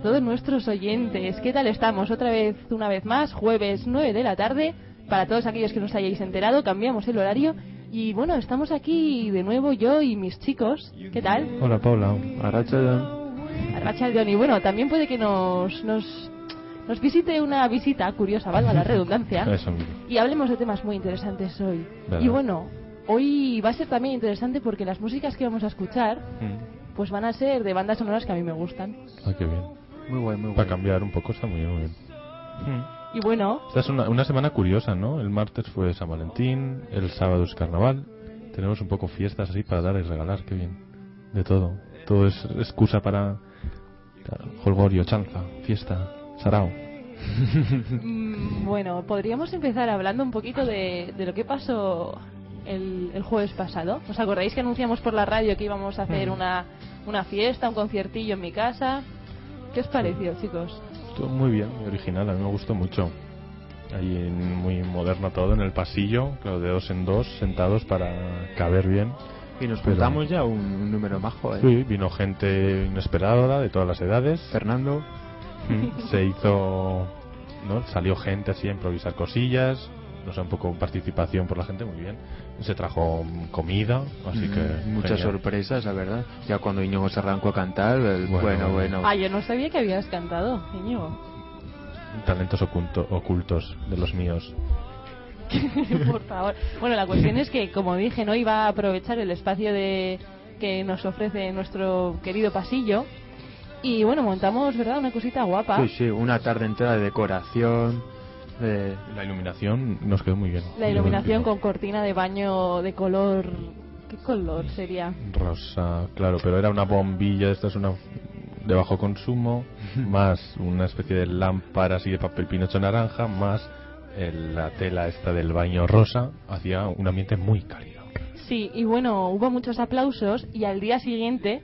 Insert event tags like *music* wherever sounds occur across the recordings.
a todos nuestros oyentes. ¿Qué tal estamos? Otra vez, una vez más, jueves 9 de la tarde. Para todos aquellos que no os hayáis enterado, cambiamos el horario. Y bueno, estamos aquí de nuevo yo y mis chicos. ¿Qué tal? Hola Paula, Arracha Arracha Y bueno, también puede que nos, nos, nos visite una visita curiosa, valga la redundancia. Eso mismo. Y hablemos de temas muy interesantes hoy. Verdad. Y bueno, hoy va a ser también interesante porque las músicas que vamos a escuchar Mm. pues van a ser de bandas sonoras que a mí me gustan. Ah, qué bien. Muy guay, muy Para cambiar un poco está muy bien. muy bien. Mm. Y bueno, Esta es una, una semana curiosa, ¿no? El martes fue San Valentín, el sábado es carnaval. Tenemos un poco fiestas así para dar y regalar, qué bien. De todo. Todo es excusa para claro, holgorio, chanza, fiesta, sarao. mm, bueno, podríamos empezar hablando un poquito de, de lo que pasó el, el jueves pasado. ¿Os acordáis que anunciamos por la radio que íbamos a hacer Mm. una, una fiesta, un conciertillo en mi casa? ¿Qué os pareció, chicos? Estuvo muy bien, muy original, a mí me gustó mucho. Ahí muy moderno todo en el pasillo, claro, de dos en dos, sentados para caber bien. Y nos Pero- juntamos ya un, un número majo, ¿eh? Sí, vino gente inesperada de todas las edades. Fernando. Mm, *laughs* Se hizo, ¿no? Salió gente así a improvisar cosillas, no sé, un poco participación por la gente, muy bien. Se trajo comida, así Mm, que Muchas genial. sorpresas, la verdad. Ya cuando Íñigo se arrancó a cantar, el- Bueno, bueno, bueno. Ah, yo no sabía que habías cantado, Íñigo. talentos oculto- ocultos de los míos. *laughs* Por favor. Bueno, la cuestión es que, como dije, no iba a aprovechar el espacio de que nos ofrece nuestro querido pasillo. Y bueno, montamos, ¿verdad? Una cosita guapa. Sí, sí, una tarde entera de decoración. De... La iluminación nos quedó muy bien. La iluminación con cortina de baño de color. ¿Qué color sería? rosa, claro, pero era una bombilla, esta es una de bajo consumo, *laughs* más una especie de lámpara así de papel pinocho naranja, más el- la tela esta del baño rosa, hacía un ambiente muy cálido. Sí, y bueno, hubo muchos aplausos y al día siguiente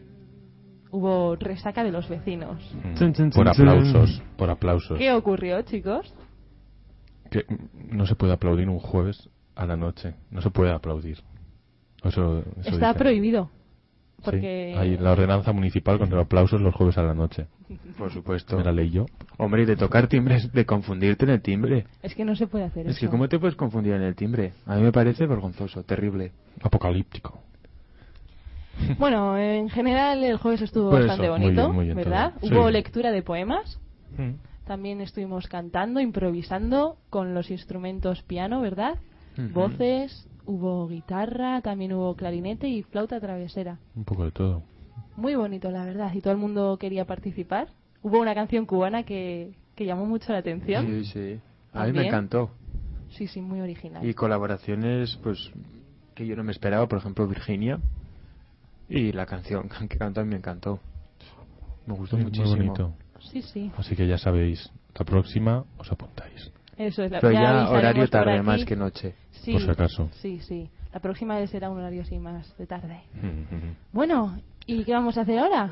hubo resaca de los vecinos. Mm, por aplausos, por aplausos. ¿Qué ocurrió, chicos? Que no se puede aplaudir un jueves a la noche, no se puede aplaudir. Eso, eso Está prohibido. Sí, hay la ordenanza municipal contra aplausos los jueves a la noche. Por supuesto. Me la leí yo. Hombre, y de tocar timbres, de confundirte en el timbre. Es que no se puede hacer Es eso. que, ¿cómo te puedes confundir en el timbre? A mí me parece vergonzoso, terrible. Apocalíptico. Bueno, en general el jueves estuvo Pues bastante eso, muy bonito, bien, muy bien ¿verdad? todo. Hubo Sí. lectura de poemas, Mm. También estuvimos cantando, improvisando con los instrumentos piano, ¿verdad? Voces, hubo guitarra, también hubo clarinete y flauta travesera. Un poco de todo. Muy bonito, la verdad, y todo el mundo quería participar. Hubo una canción cubana que, que llamó mucho la atención. Sí, sí. A mí me encantó. Sí, sí, muy original. Y colaboraciones, pues, que yo no me esperaba, por ejemplo, Virginia. Y la canción *laughs* que cantó a mí me encantó. Me gustó Sí, muy muchísimo. bonito. Sí, sí, Así que ya sabéis, la próxima os apuntáis. eso es la Pero ya, avisaremos horario tarde aquí. más que noche. Sí, por si acaso. Sí, sí. La próxima será un horario así más de tarde. Mm, *laughs* Bueno, ¿y qué vamos a hacer ahora?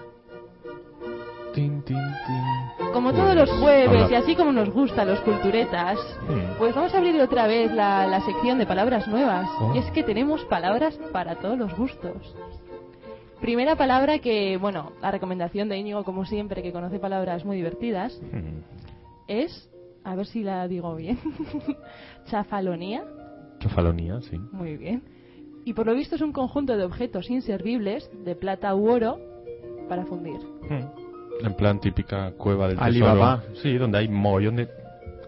Tin, tin, tin. Como Pues, todos los jueves habla- y así como nos gustan los culturetas, Mm. pues vamos a abrir otra vez la, la sección de palabras nuevas. Oh. Y es que tenemos palabras para todos los gustos. Primera palabra que, bueno, la recomendación de Íñigo, como siempre, que conoce palabras muy divertidas, es, a ver si la digo bien, *laughs* chafalonía. Chafalonía, sí. Muy bien. Y por lo visto es un conjunto de objetos inservibles de plata u oro para fundir. Mm. En plan típica cueva del Alibaba. tesoro. Sí, donde hay mogollón de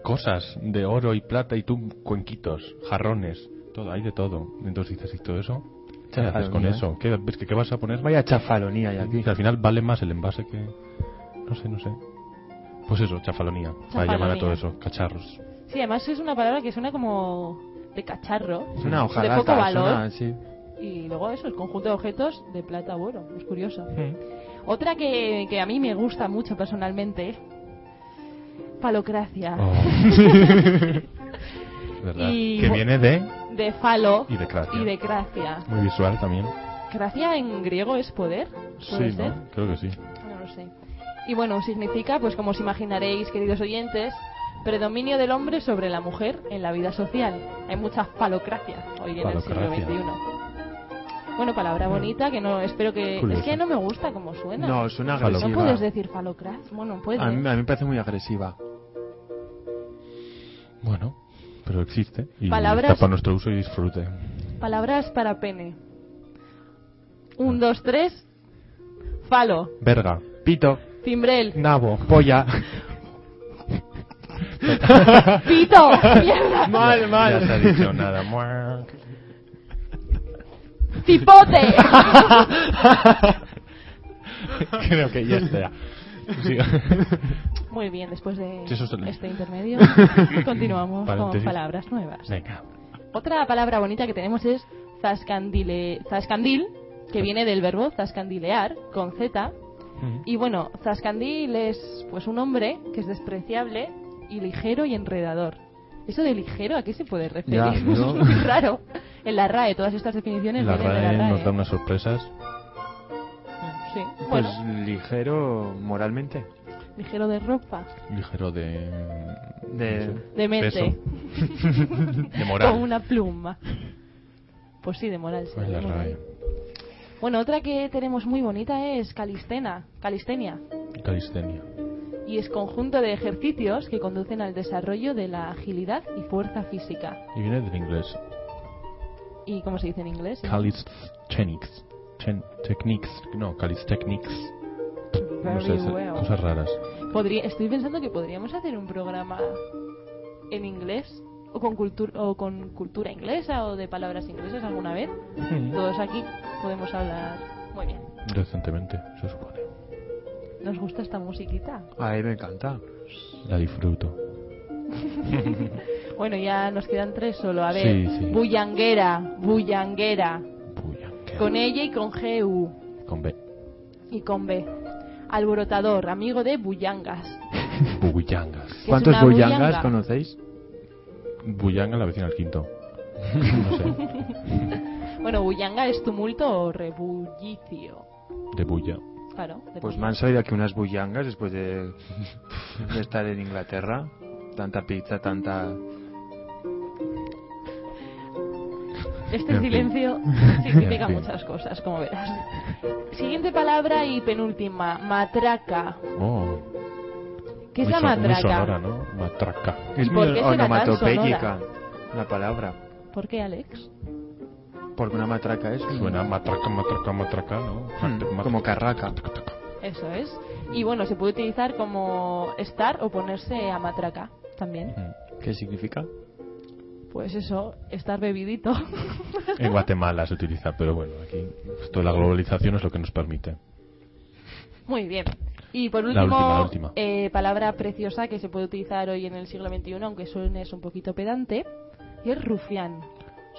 cosas de oro y plata y tú cuenquitos, jarrones, todo, hay de todo. Entonces dices, ¿y todo eso? ¿Qué haces con eso? ¿Qué, ves que, qué vas a poner? Vaya chafalonía hay aquí. Que al final vale más el envase que... No sé, no sé. Pues eso, chafalonía. Para llamar a todo eso, cacharros. Sí, además es una palabra que suena como de cacharro. Es una de hojalata, poco valor. suena así. Y luego eso, el conjunto de objetos de plata u oro. Es curioso. Mm. Otra que, que a mí me gusta mucho personalmente, falocracia. Oh. *laughs* *laughs* ¿Verdad? Y que viene de... De falo Y de cracia. y de cracia. Muy visual también. ¿Cracia en griego es poder? ¿Puede Sí, ser? ¿no? Creo que sí. No lo sé. Y bueno, significa, pues como os imaginaréis, queridos oyentes, predominio del hombre sobre la mujer en la vida social. Hay mucha falocracia hoy en el siglo Falocracia. XXI. Bueno, palabra bonita que no espero que Curioso. es que no me gusta cómo suena. No, suena Falo. No agresiva. puedes decir falocrat. Bueno, puedes. A mí, a mí me parece muy agresiva. Bueno, pero existe. Y Palabras- está para nuestro uso y disfrute. Palabras para pene. Un, dos, tres. Falo. Verga. Pito, Cimbrel. Nabo. polla. Pito. *laughs* Mierda. mal, Ya se ha dicho nada. Mua. Cipote. *laughs* Creo que ya está. Sí. *laughs* Muy bien, después de este intermedio, *laughs* continuamos con palabras nuevas. Venga. Otra palabra bonita que tenemos es zascandile, zascandil, que viene del verbo zascandilear, con Z. Y bueno, zascandil es pues un hombre que es despreciable y ligero y enredador. Eso de ligero, ¿a qué se puede referir? Ya, *laughs* ¿no? es muy raro. En la RAE, todas estas definiciones La vienen de la RAE RAE. nos da unas sorpresas. Sí. Pues Bueno, ligero moralmente. Ligero de ropa, Ligero de. De- de mente, peso. *laughs* De moral. como una pluma. Pues sí, de moral. sí, Pues RAE. bien. Bueno, otra que tenemos muy bonita es calistena, calistenia. Calistenia. y es conjunto de ejercicios que conducen al desarrollo de la agilidad y fuerza física. Y viene del inglés. ¿Y cómo se dice en inglés? Calisthenics. Chen- techniques. No, calisthenics. No sé, well. cosas raras. Podría- estoy pensando que podríamos hacer un programa en inglés o con, cultur- o con cultura inglesa o de palabras inglesas alguna vez. Todos aquí podemos hablar muy bien. Decentemente, se supone. ¿Nos gusta esta musiquita? A mí me encanta. La disfruto. *laughs* Bueno, ya nos quedan tres solo. A ver, Sí, sí. bullanguera, bullanguera. Con ella y con GU. Con B. Y con B. Alborotador, amigo de bullangas. *laughs* Bullangas. ¿Qué es ¿Cuántos bullangas bullanga? conocéis? Bullanga la vecina al quinto. No sé. *laughs* Bueno, bullanga es tumulto o rebullicio. De bulla. Claro. de Pues bulla. me han salido aquí unas bullangas después de, *laughs* de estar en Inglaterra. Tanta pizza, tanta... Este En fin. silencio significa *laughs* En fin. muchas cosas, como verás. Siguiente palabra y penúltima, matraca. Oh. ¿Qué es muy la so- Muy matraca? sonora, ¿no? Matraca. Es muy onomatopéyica la palabra. ¿Por qué, Alex? Porque una matraca es Suena matraca, matraca, matraca, ¿no? Hmm, Matraca, como matraca. carraca. Eso es. Y bueno, se puede utilizar como estar o ponerse a matraca también. Hmm. ¿Qué significa? Pues eso, estar bebidito. *laughs* En Guatemala se utiliza, pero bueno, aquí esto de la globalización es lo que nos permite. Muy bien. Y por La último, última, la última. eh, palabra preciosa que se puede utilizar hoy en el siglo XXI, aunque suene es un poquito pedante, y es rufián.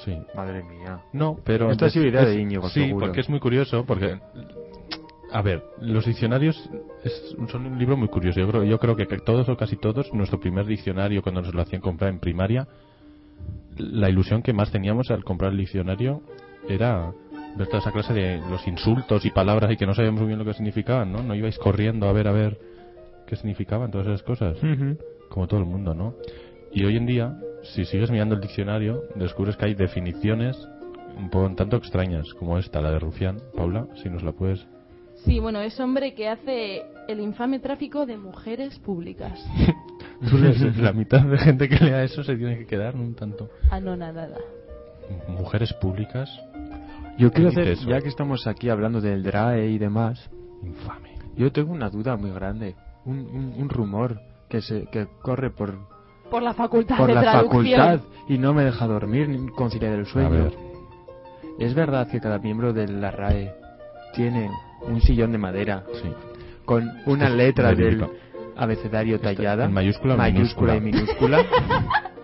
Sí. Madre mía. No, pero... Esto ha sido idea es- de Íñigo, Sí, seguro. porque es muy curioso, porque... A ver, los diccionarios es- son un libro muy curioso. Yo creo, yo creo que todos o casi todos, nuestro primer diccionario cuando nos lo hacían comprar en primaria, la ilusión que más teníamos al comprar el diccionario era ver toda esa clase de los insultos y palabras y que no sabíamos muy bien lo que significaban, ¿no? No ibais corriendo a ver a ver qué significaban todas esas cosas como todo el mundo, ¿no? Y hoy en día, si sigues mirando el diccionario, descubres que hay definiciones un poco un tanto extrañas, como esta, la de Rufián. Paula, si nos la puedes. Sí, bueno, es hombre que hace el infame tráfico de mujeres públicas. *laughs* La mitad de gente que lea eso se tiene que quedar un tanto. Anonadada. Mujeres públicas, Yo quiero ¿Qué hacer, eso? ya que estamos aquí hablando del DRAE y demás, infame. yo tengo una duda muy grande. Un, un, un rumor que se que corre por, Por la facultad por de la traducción. facultad y no me deja dormir ni conciliar el A sueño. ver, ¿Es verdad que cada miembro de la RAE tiene un sillón de madera sí. Con una letra del abecedario tallada? en mayúscula mayúscula y minúscula.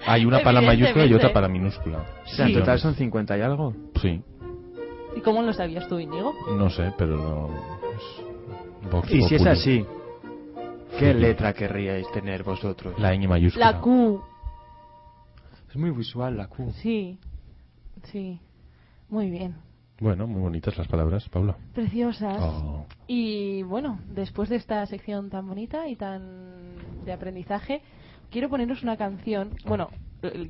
Hay una para la mayúscula y otra para la minúscula. o sea, en total son 50 y algo. Sí, ¿Y cómo lo sabías tú, Íñigo? no sé, pero no. es Vox Y si es así, ¿qué Sí. letra querríais tener vosotros? La ñ mayúscula. La Q. Es muy visual la Q. Sí. Sí. Muy bien. Bueno, muy bonitas las palabras, Paula. Preciosas. Oh. Y bueno, después de esta sección tan bonita y tan de aprendizaje, quiero poneros una canción. Bueno,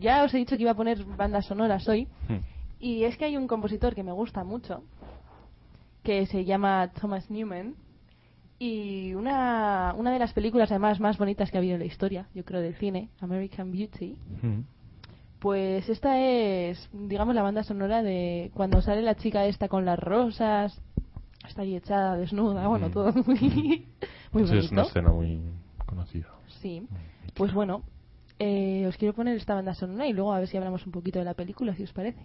ya os he dicho que iba a poner bandas sonoras hoy. Hmm. Y es que hay un compositor que me gusta mucho, que se llama Thomas Newman, y una, una de las películas además más bonitas que ha habido en la historia, yo creo, del cine, American Beauty, Mm. Pues esta es, digamos, la banda sonora de cuando sale la chica esta con las rosas, está ahí echada, desnuda, bueno, Mm. todo muy, muy Sí, es una bonito. escena muy conocida. Sí, pues bueno, eh, os quiero poner esta banda sonora y luego a ver si hablamos un poquito de la película, si os parece.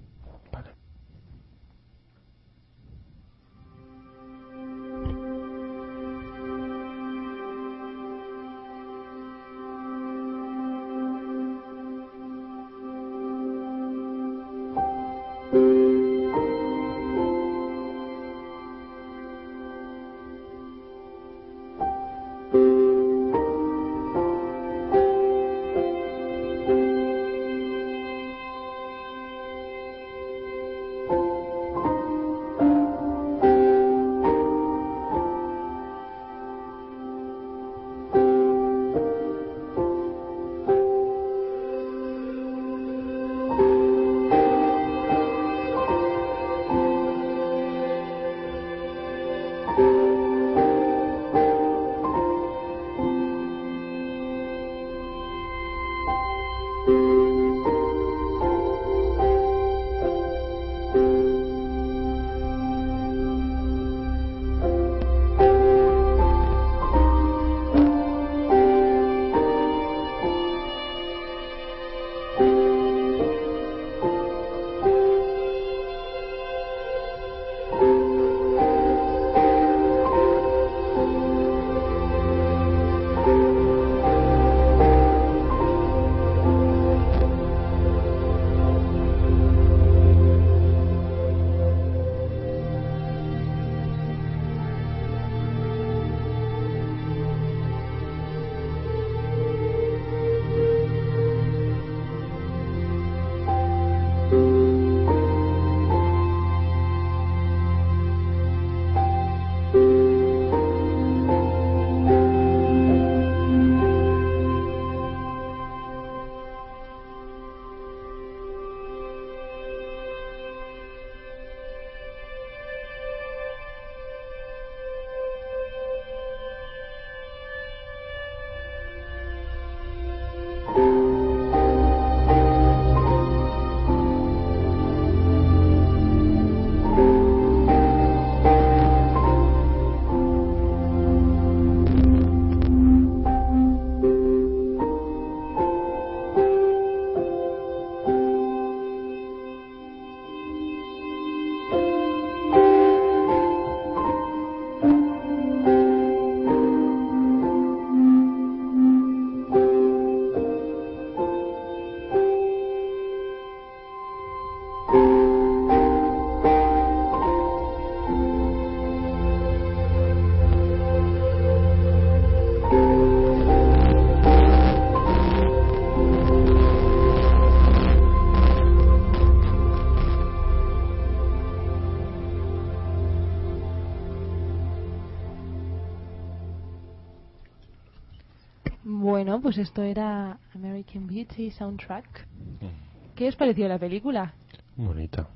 Bueno, pues esto era American Beauty Soundtrack. Mm. ¿Qué os pareció la película? Bonita.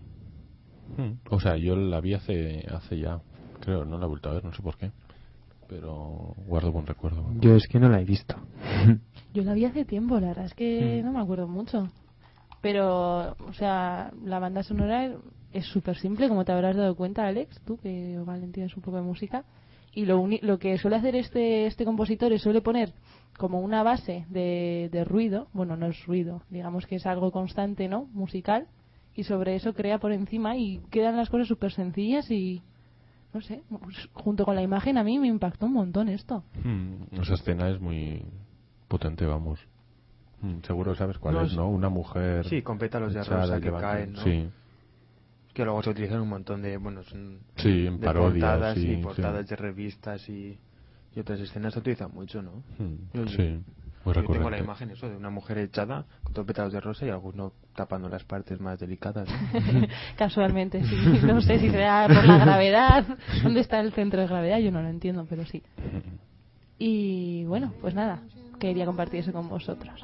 Mm. O sea, yo la vi hace, hace ya, creo, no la he vuelto a ver, no sé por qué. Pero guardo buen recuerdo. Yo es que no la he visto. Yo la vi hace tiempo, la verdad es que Mm. no me acuerdo mucho. Pero, o sea, la banda sonora es súper simple, como te habrás dado cuenta, Alex, tú que Valentín es un poco de música. Y lo, uni- lo que suele hacer este, este compositor es suele poner como una base de, de ruido, bueno, no es ruido, digamos que es algo constante, ¿no? Musical, y sobre eso crea por encima y quedan las cosas súper sencillas y, no sé, junto con la imagen a mí me impactó un montón esto. Mm, Esa escena es muy potente, vamos. Mm, Seguro sabes cuál No, es. ¿no? Una mujer. Sí, con pétalos de rosa que levanta- caen, ¿no? Sí, Que luego se utilizan un montón de, bueno, son Sí, en de parodias, portadas sí, y sí. portadas de revistas y, y otras escenas se utilizan mucho, ¿no? Mm, Yo- sí. Muy Yo tengo la imagen eso de una mujer echada con todos pétalos de rosa y algunos tapando las partes más delicadas. ¿no? *laughs* Casualmente, sí. No sé si será por la gravedad. ¿Dónde está el centro de gravedad? Yo no lo entiendo, pero sí. Y bueno, pues nada, quería compartir eso con vosotros.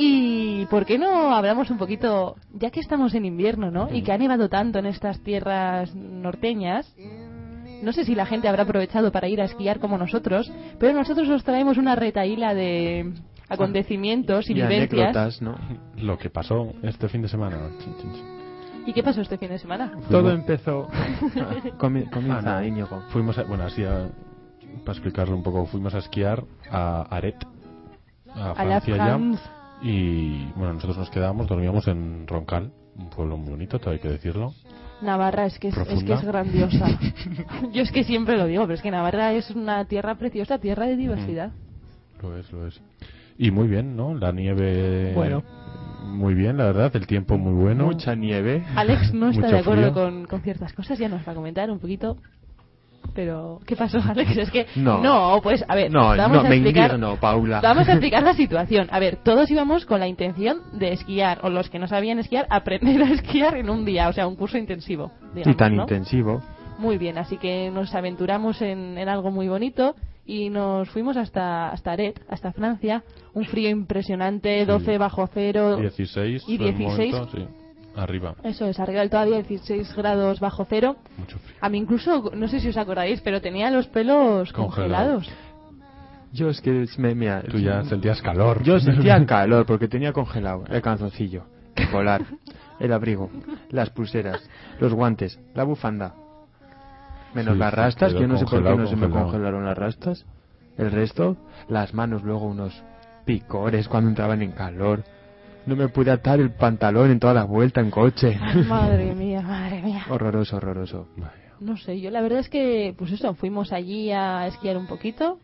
Y por qué no hablamos un poquito, ya que estamos en invierno, ¿no? Y que ha nevado tanto en estas tierras norteñas. No sé si la gente habrá aprovechado para ir a esquiar como nosotros, pero nosotros os traemos una retaíla de acontecimientos y, Y vivencias. anécdotas, ¿no? Lo que pasó este fin de semana. ¿Y qué pasó este fin de semana? Todo empezó. *laughs* Comienza, Ah, no. Íñigo. Fuimos a, bueno, así a- para explicarlo un poco, fuimos a esquiar a Aret, a Francia ya. Y bueno, nosotros nos quedábamos, dormíamos en Roncal, un pueblo muy bonito, todo hay que decirlo. Navarra es que es, es que es grandiosa. *laughs* Yo es que siempre lo digo, pero es que Navarra es una tierra preciosa, tierra de diversidad. Lo es, lo es. Y muy bien, ¿no? La nieve. Bueno. Muy bien, la verdad, el tiempo muy bueno. Mucha nieve. Alex no *laughs* está de acuerdo con, con ciertas cosas, ya nos va a comentar un poquito. Pero, ¿qué pasó, Alex? *laughs* Es que, No. pues, a ver, No, vamos no, a me explicar. Paula. Vamos a explicar la *laughs* situación. A ver, todos íbamos con la intención de esquiar, o los que no sabían esquiar, aprender *laughs* a esquiar en un día, o sea, un curso intensivo. Digamos, y tan ¿no? intensivo. Muy bien, así que nos aventuramos en, en algo muy bonito y nos fuimos hasta, hasta Aret, hasta Francia. Un frío impresionante, 12 bajo cero. 16. Y fue el 16. momento, sí. Arriba. Eso es, arriba del todavía 16 grados bajo cero. Mucho frío. A mí incluso, no sé si os acordáis, pero tenía los pelos Congelados. congelados. Yo es que me, mira, Tú ya sentías calor. Yo sentía *laughs* calor porque tenía congelado el calzoncillo, el polar, el abrigo, las pulseras, los guantes, la bufanda. Menos Sí, las rastas, que yo no sé por qué congelado, no se me congelado. congelaron las rastas. El resto, las manos luego unos picores cuando entraban en calor. No me pude atar el pantalón en toda la vuelta en coche. Madre *laughs* mía, madre mía. horroroso, horroroso. No sé, yo la verdad es que, pues eso, fuimos allí a esquiar un poquito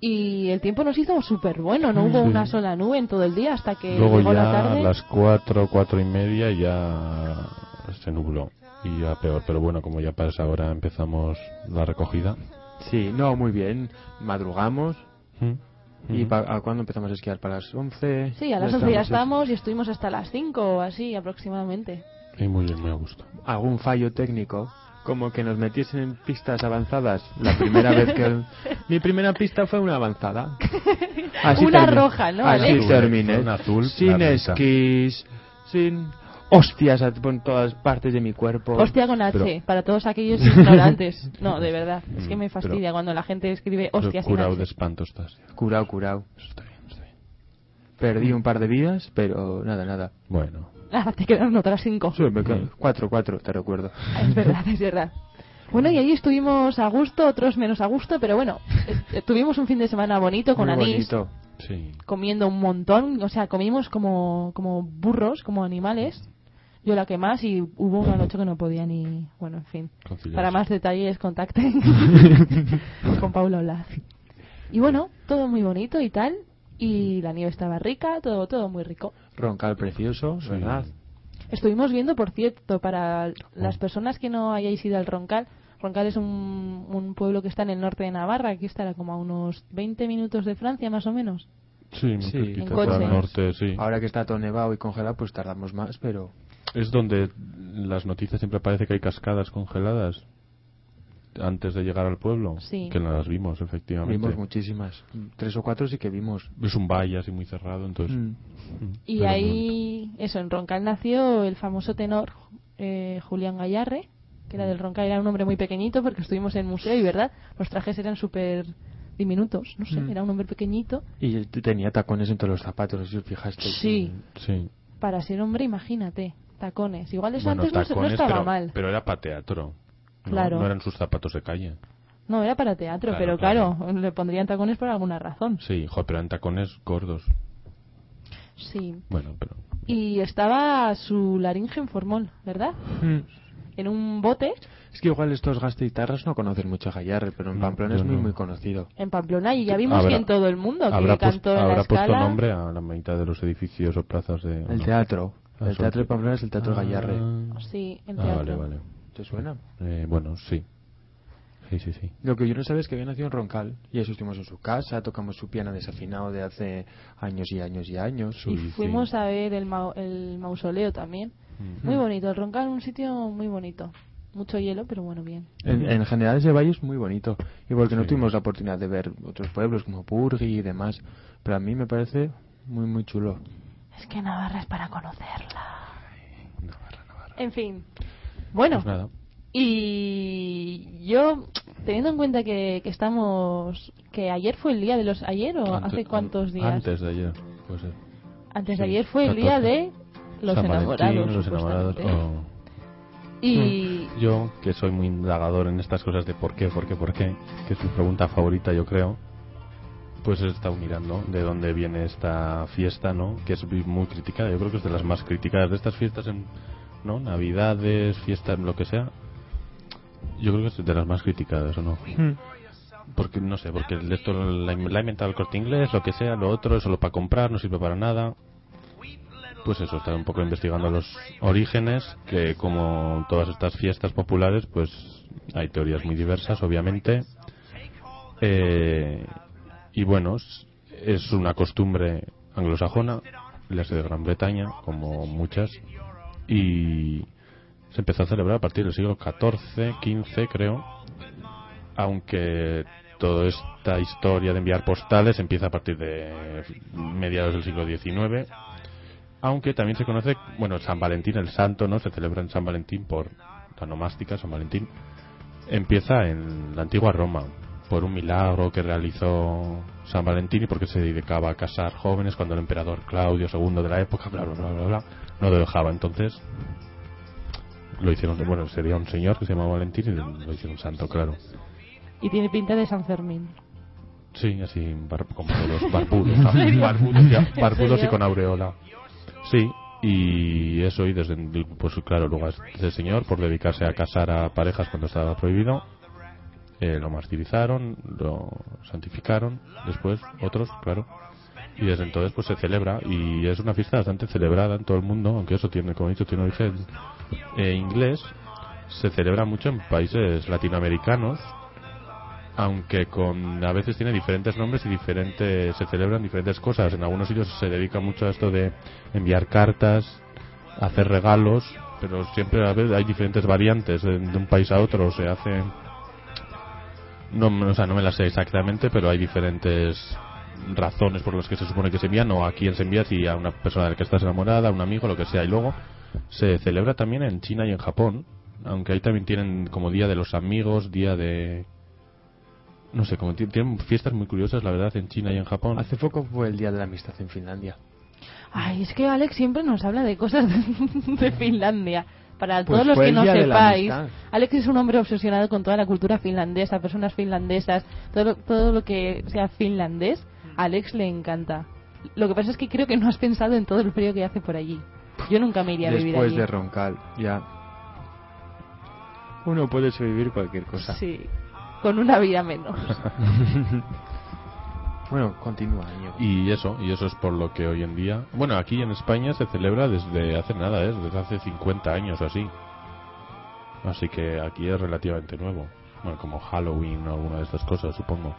y el tiempo nos hizo súper bueno, no hubo Sí. una sola nube en todo el día hasta que Luego llegó ya la a las 4, 4 y media ya se nubló. Y ya peor, pero bueno, como ya para esa hora empezamos la recogida. Sí, no, muy bien. Madrugamos. Mm. ¿Y pa- a cuándo empezamos a esquiar? ¿Para las 11? Sí, a las 11 ya estamos y estuvimos hasta las 5 o así aproximadamente. Y muy bien, me gusta. algún fallo técnico, como que nos metiesen en pistas avanzadas. La primera vez que... *laughs* Mi primera pista fue una avanzada. *laughs* Una termi- roja, ¿no, Así terminé. Un azul, sin esquís, sin hostias por todas partes de mi cuerpo. Hostia con H, Pero- para todos aquellos ignorantes. No, de verdad, es que Mm, me pero- fastidia cuando la gente escribe Pero hostia sin curado H. de espanto estás. Curao, curao. Eso está bien, está bien. Perdí un par de vidas, pero nada, nada. Bueno, Nada, te quedaron otras 5. Sí, me quedo- Cuatro, cuatro, te recuerdo. Es verdad, es verdad. Bueno, y ahí estuvimos a gusto, otros menos a gusto, pero bueno, eh, tuvimos un fin de semana bonito con Muy anís, bonito. sí. comiendo un montón, o sea, comimos como, como burros, como animales. Yo la que más y hubo una noche que no podía ni, bueno, en fin. Conciliarse. Para más detalles contacten *laughs* con Paula Olaz. Y bueno, todo muy bonito y tal, y la nieve estaba rica, todo todo muy rico. Roncal precioso, Sí. ¿verdad? Estuvimos viendo, por cierto, para las Oh. personas que no hayáis ido al Roncal, Roncal es un, un pueblo que está en el norte de Navarra, aquí estará como a unos 20 minutos de Francia más o menos. Sí, Sí. En coche. norte, sí. Ahora que está todo nevado y congelado, pues tardamos más, pero... Es donde las noticias siempre parece que hay cascadas congeladas antes de llegar al pueblo. Sí. Que no las vimos, efectivamente. Vimos muchísimas. Tres o cuatro sí que vimos. Es un valle así muy cerrado, entonces. Mm. mm, Y ahí, eso, en Roncal nació el famoso tenor eh, Julián Gallarre, que era del Roncal, era un hombre muy pequeñito porque estuvimos en el museo y, ¿verdad? Los trajes eran súper diminutos, no sé, Mm. era un hombre pequeñito. Y tenía tacones entre los zapatos, si os fijasteis. Sí, Sí. para ser hombre, imagínate, tacones. Igual eso Bueno, antes no se- no, tacones, estaba pero, mal. pero era para teatro. ¿no? Claro. No eran sus zapatos de calle. No, era para teatro, Claro, pero claro. claro, le pondrían tacones por alguna razón. Sí, joder, pero eran tacones gordos. Sí. Bueno, pero. Y estaba su laringe en formol, ¿verdad? Mm. En un bote Es que igual estos guitarras no conocen mucho a Gallarre, pero en No, Pamplona es muy, no. muy conocido. en Pamplona y ya vimos Habrá- que en todo el mundo que Habrá, cantó en la habrá puesto escala. nombre a la mitad de los edificios o plazas de. El no. teatro. Ah, el son- teatro de Pamplona es el teatro Gallarre. Ah, Sí, el ah, teatro. vale, vale. ¿Te suena? Eh, bueno, sí. Sí, sí, sí. Lo que yo no sabía es que había nacido en Roncal. Y eso estuvimos en su casa, tocamos su piano desafinado de hace años y años y años. Y Sí, fuimos sí. a ver el, mau- el mausoleo también. Mm. Muy bonito, el Roncal, un sitio muy bonito. Mucho hielo, pero bueno, bien. En, en general ese valle es muy bonito. Igual que no tuvimos la oportunidad de ver otros pueblos como Purgi y demás. Pero a mí me parece muy, muy chulo. Es que Navarra es para conocerla. Navarra, Navarra. En fin. Bueno, Pues nada. y yo, teniendo en cuenta que, que estamos. que ayer fue el día de los. ¿Ayer o Ante- hace cuántos días? Antes de ayer, puede ser. Antes de ayer fue el día 14. de los San enamorados. Valentín, los enamorados. oh. Y. Yo, que soy muy indagador en estas cosas de por qué, por qué, por qué, que es mi pregunta favorita, yo creo, pues he estado mirando de dónde viene esta fiesta, ¿no? Que es muy criticada. Yo creo que es de las más criticadas de estas fiestas, en, ¿no? Navidades, fiestas, lo que sea. Yo creo que es de las más criticadas, ¿o no? Porque, no sé, porque esto la, la ha inventado el corte inglés, lo que sea, lo otro, es solo para comprar, no sirve para nada. Pues eso, estaba un poco investigando los orígenes, que como todas estas fiestas populares, pues hay teorías muy diversas, obviamente. Eh, y bueno, es- una costumbre anglosajona, la de Gran Bretaña, como muchas, y se empezó a celebrar a partir del siglo XIV, XV, creo, aunque toda esta historia de enviar postales empieza a partir de mediados del siglo XIX, aunque también se conoce, bueno, San Valentín, el santo, ¿no? Se celebra en San Valentín por la nomástica, San Valentín, empieza en la antigua Roma, por un milagro que realizó San Valentín y porque se dedicaba a casar jóvenes cuando el emperador Claudio II de la época, bla, bla, bla, bla, bla, no lo dejaba. Entonces, lo hicieron, bueno, sería un señor que se llamaba Valentín y lo hicieron santo, claro. Y tiene pinta de San Fermín. Sí, así, bar- como todos, barbudos, *laughs* barbudos, ya, ¿En barbudos y con aureola. Sí, y eso, y desde, pues claro, luego este señor, por dedicarse a casar a parejas cuando estaba prohibido, eh, lo martirizaron, lo santificaron, después otros, claro, y desde entonces pues se celebra, y es una fiesta bastante celebrada en todo el mundo, aunque eso tiene, como he dicho, tiene origen eh, inglés, se celebra mucho en países latinoamericanos, aunque con a veces tiene diferentes nombres y diferentes se celebran diferentes cosas. En algunos sitios se dedica mucho a esto de enviar cartas hacer regalos pero siempre a veces hay diferentes variantes de, de un país a otro. Se hace no, o sea, no me las sé exactamente pero hay diferentes razones por las que se supone que se envían o a quién se envía si a una persona de la que estás enamorada a un amigo lo que sea y luego se celebra también en China y en Japón aunque ahí también tienen como día de los amigos día de no sé, como ti- tienen fiestas muy curiosas, la verdad, en China y en Japón. Hace poco fue el Día de la Amistad en Finlandia. Ay, es que Alex siempre nos habla de cosas de, *laughs* de Finlandia. Para Pues todos los que no sepáis. Alex es un hombre obsesionado con toda la cultura finlandesa, personas finlandesas, todo, lo- todo lo que sea finlandés, a Alex le encanta. Lo que pasa es que creo que no has pensado en todo el frío que hace por allí. Yo nunca me iría a vivir Después allí. de Roncal, ya. Uno puede sobrevivir cualquier cosa. Sí, con una vida menos. *laughs* Bueno, continúa, Íñigo. Y eso, y eso es por lo que hoy en día. Bueno, aquí en España se celebra desde hace nada, ¿eh? desde hace 50 años o así. Así que aquí es relativamente nuevo. Bueno, como Halloween o alguna de estas cosas, supongo.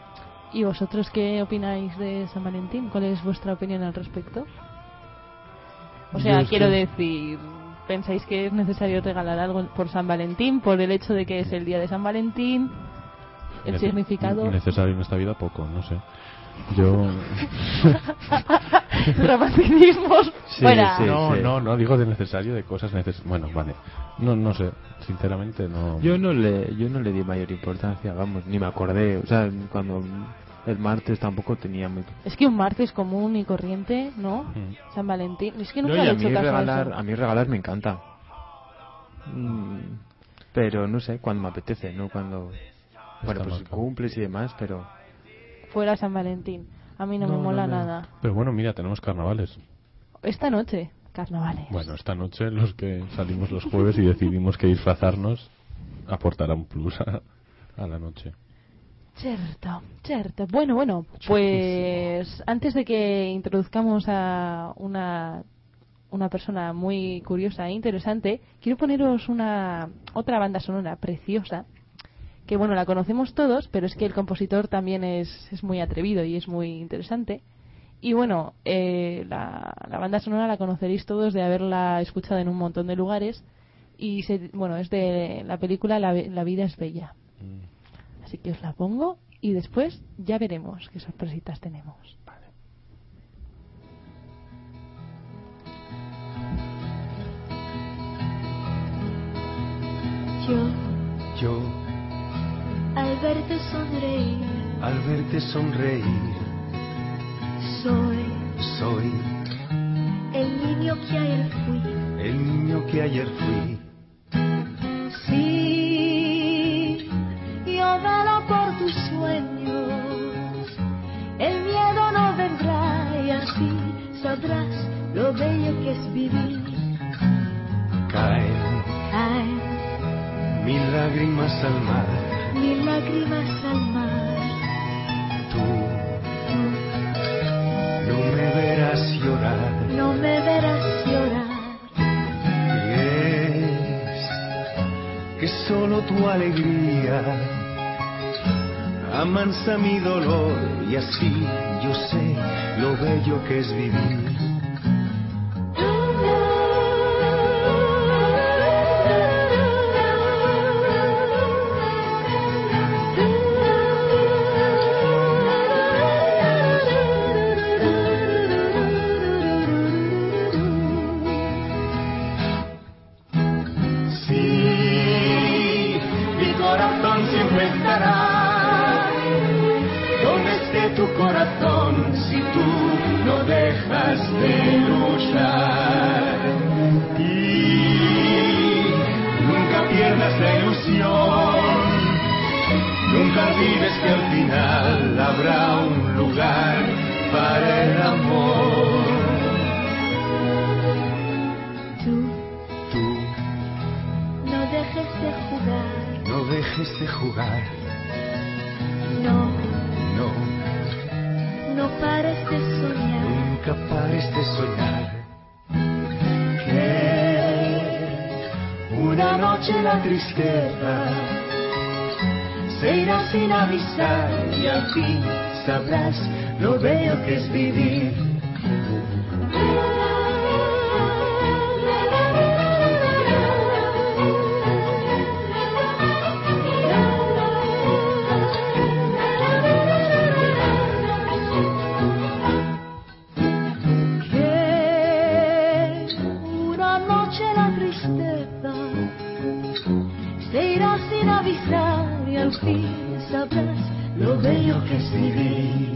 ¿Y vosotros qué opináis de San Valentín? ¿Cuál es vuestra opinión al respecto? O sea, Yo quiero que- decir, ¿pensáis que es necesario regalar algo por San Valentín? Por el hecho de que es el día de San Valentín, el Nece- significado, Necesario en esta vida, poco, no sé. Yo. *laughs* romanticismos, Sí, fuera. sí. no, no, no, digo de necesario, de cosas necesarias. Bueno, vale. No, no sé, sinceramente no. Yo no le, yo no le di mayor importancia, vamos, ni me acordé. O sea, cuando el martes tampoco tenía muy. Es que un martes común y corriente, ¿no? Mm. San Valentín. Es que No, nunca a he hecho mí caso a regalar, eso. a mí regalar me encanta. Mm, Pero no sé, cuando me apetece, no cuando. Bueno, pues cumples y demás, pero. Fuera San Valentín. A mí no, me No, no, mola no. nada. Pero bueno, mira, tenemos carnavales. Esta noche, carnavales. Bueno, esta noche los que salimos los jueves y decidimos que disfrazarnos aportará un plus a, a la noche. Cierto, cierto. Bueno, bueno, pues antes de que introduzcamos a una, una persona muy curiosa e interesante, quiero poneros una otra banda sonora preciosa, que bueno, la conocemos todos, pero es que el compositor también es, es muy atrevido y es muy interesante. Y bueno, eh, la, la, banda sonora la conoceréis todos de haberla escuchado en un montón de lugares. Y se, bueno, es de la película la, la, vida es bella. Mm. Así que os la pongo y después ya veremos qué sorpresitas tenemos. Yo. Yo al verte sonreír, al verte sonreír, soy soy el niño que ayer fui. el niño que ayer fui. Sí, yo velo por tus sueños. El miedo no vendrá y así sabrás lo bello que es vivir. Caen Caen mil lágrimas al mar. Mil lágrimas al mar. Tú no me verás llorar. No me verás llorar. Y es que solo tu alegría amansa mi dolor y así yo sé lo bello que es vivir. Lo bello que es vivir. Sin avisar y al fin sabrás lo bello que es vivir.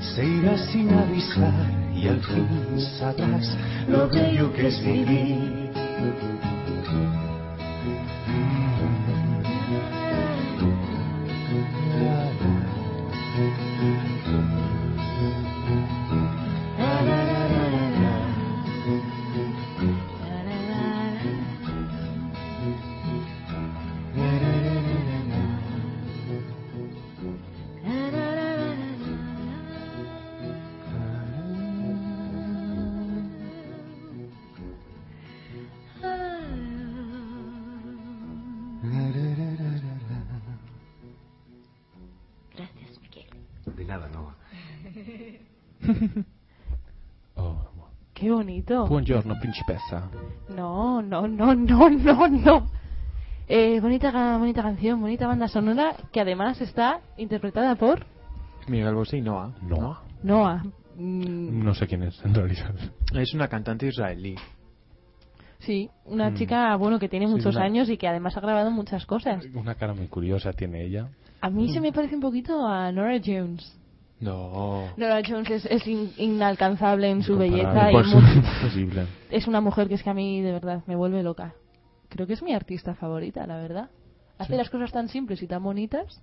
Se irá sin avisar y al fin sabrás lo bello que es vivir. Bonito. Buongiorno, principessa. No, no, no, no, no, no. Eh, bonita, bonita canción, bonita banda sonora que además está interpretada por Miguel Bosé y Noah. no. Noah. Mm, No sé quién es en realidad. Es una cantante israelí. sí, una Mm. chica, bueno, que tiene Sí, muchos una- años y que además ha grabado muchas cosas. Una cara muy curiosa tiene ella. A mí se me parece un poquito a Nora Jones. No. Nora Jones es, es in- inalcanzable en su belleza y Por mu- Imposible. es una mujer que es que a mí de verdad me vuelve loca. Creo que es mi artista favorita, la verdad. Hace las cosas tan simples y tan bonitas.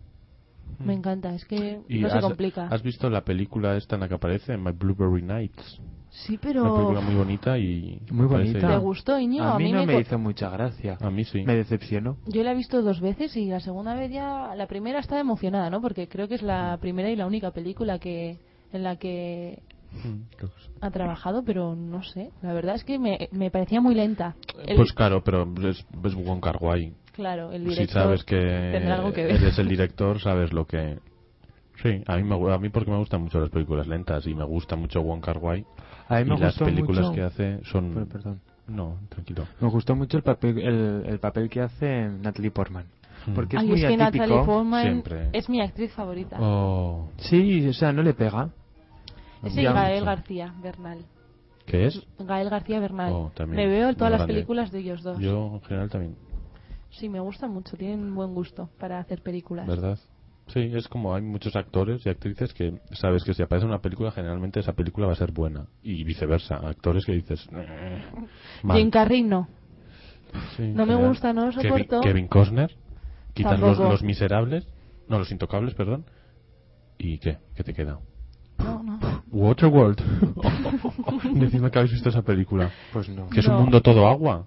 Me encanta, es que ¿Y no se complica. has visto la película esta en la que aparece, My Blueberry Nights? Sí, Una pero película muy bonita y... Muy bonita. ¿te gustó, Iñigo? A mí no me me hizo mucha gracia. A mí sí. Me decepcionó. Yo la he visto dos veces y la segunda vez ya... La primera estaba emocionada, ¿no? Porque creo que es la primera y la única película que en la que Mm, ha trabajado, pero no sé. La verdad es que me, me parecía muy lenta. El- Pues claro, pero es, es Wong Kar Wai. claro, el Si director sabes que tendrá algo que ver. él es el director, sabes lo que... Sí, a mí, me, a mí porque me gustan mucho las películas lentas y me gusta mucho Wong Kar Wai. A mí Y me las gustó películas mucho... que hace son... Per- Perdón. No, tranquilo. Me gustó mucho el papel, el, el papel que hace Natalie Portman. Mm. Porque es Ay, muy es que Natalie atípico. Portman siempre. es mi actriz favorita. Oh, Sí, o sea, no le pega. es ya Gael mucho. García Bernal. ¿Qué es? Gael García Bernal. Oh, también, me veo muy todas las grande. películas de ellos dos. Yo, en general, también. Sí, me gusta mucho, tienen buen gusto para hacer películas. ¿Verdad? Sí, es como hay muchos actores y actrices que sabes que si aparece una película, generalmente esa película va a ser buena. Y viceversa, actores que dices. "Eh, mal". Jim Carrey no. Sí, no me gusta, no lo soporto. Kevin, Costner, quitas los, los miserables, no, los intocables, perdón. ¿Y qué? ¿Qué te queda? No, no. Waterworld. *laughs* *laughs* Decime que habéis visto esa película. Pues no. Que es No. un mundo todo agua.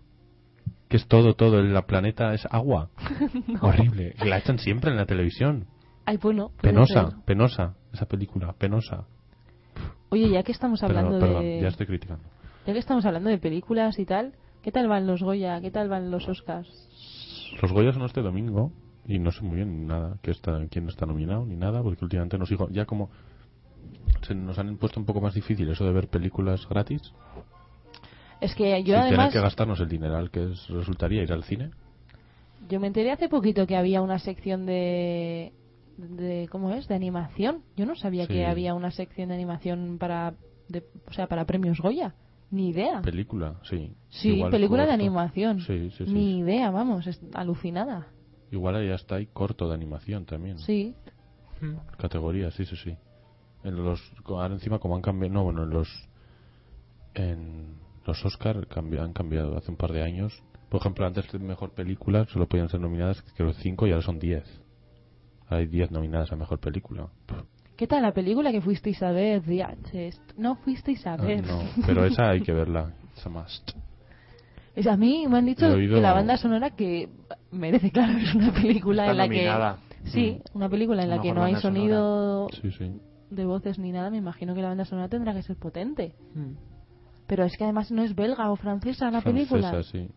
Que es todo, todo. El planeta es agua. *laughs* Horrible. Que la echan siempre en la televisión. Ay, bueno. puede Penosa, ser. penosa. Esa película, penosa. Oye, ya que estamos hablando Perdón, perdón, de. ya estoy criticando. Ya que estamos hablando de películas y tal, ¿qué tal van los Goya? ¿Qué tal van los Oscars? Los Goya son este domingo y no sé muy bien nada que está, quién está nominado ni nada, porque últimamente nos digo, ya como se nos han puesto un poco más difícil eso de ver películas gratis, Es que yo además. tener que gastarnos el dineral que es- resultaría ir al cine. Yo me enteré hace poquito que había una sección de. De ¿Cómo es? De animación. Yo no sabía Sí. que había una sección de animación para. de- o sea, para premios Goya. Ni idea. Película, sí. Sí, Igual película de animación. Sí, sí, sí. Ni idea, vamos, es alucinada. Igual ahí está ahí corto de animación también. Sí. Categoría, sí, sí, sí. En los, ahora encima como han cambiado, no, bueno, en los, en los Oscar cambi- han cambiado hace un par de años. Por ejemplo, antes de mejor película solo podían ser nominadas creo 5 y ahora son 10. Hay 10 nominadas a mejor película. ¿Qué tal la película que fuisteis a ver, Diaches? No fuisteis a ah, ver. no, *laughs* pero esa hay que verla. It's a must. Es a mí me han dicho oído- que la banda sonora que merece, claro, es una película Está en la nominada. que... Sí, una película en la que no hay sonido Sí, sí. de voces ni nada, me imagino que la banda sonora tendrá que ser potente. Mm. Pero es que además no es belga o francesa la Francesa, película. sí.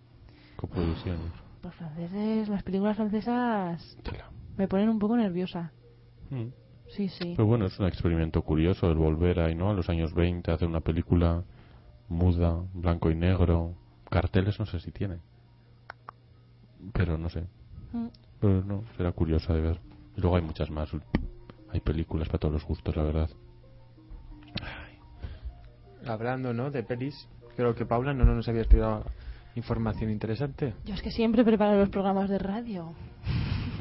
Coproducciones. Los franceses, las películas francesas Tela. Me ponen un poco nerviosa. Mm. Sí, sí. Pero bueno, es un experimento curioso el volver ahí, ¿no? A los años 20, hacer una película muda, blanco y negro. Carteles no sé si tiene. Pero no sé. Mm. Pero no, será curiosa de ver. Y luego hay muchas más. Hay películas para todos los gustos, la verdad. Hablando, ¿no? De pelis, creo que Paula no, no nos habías tirado información interesante. Yo es que siempre preparo los programas de radio.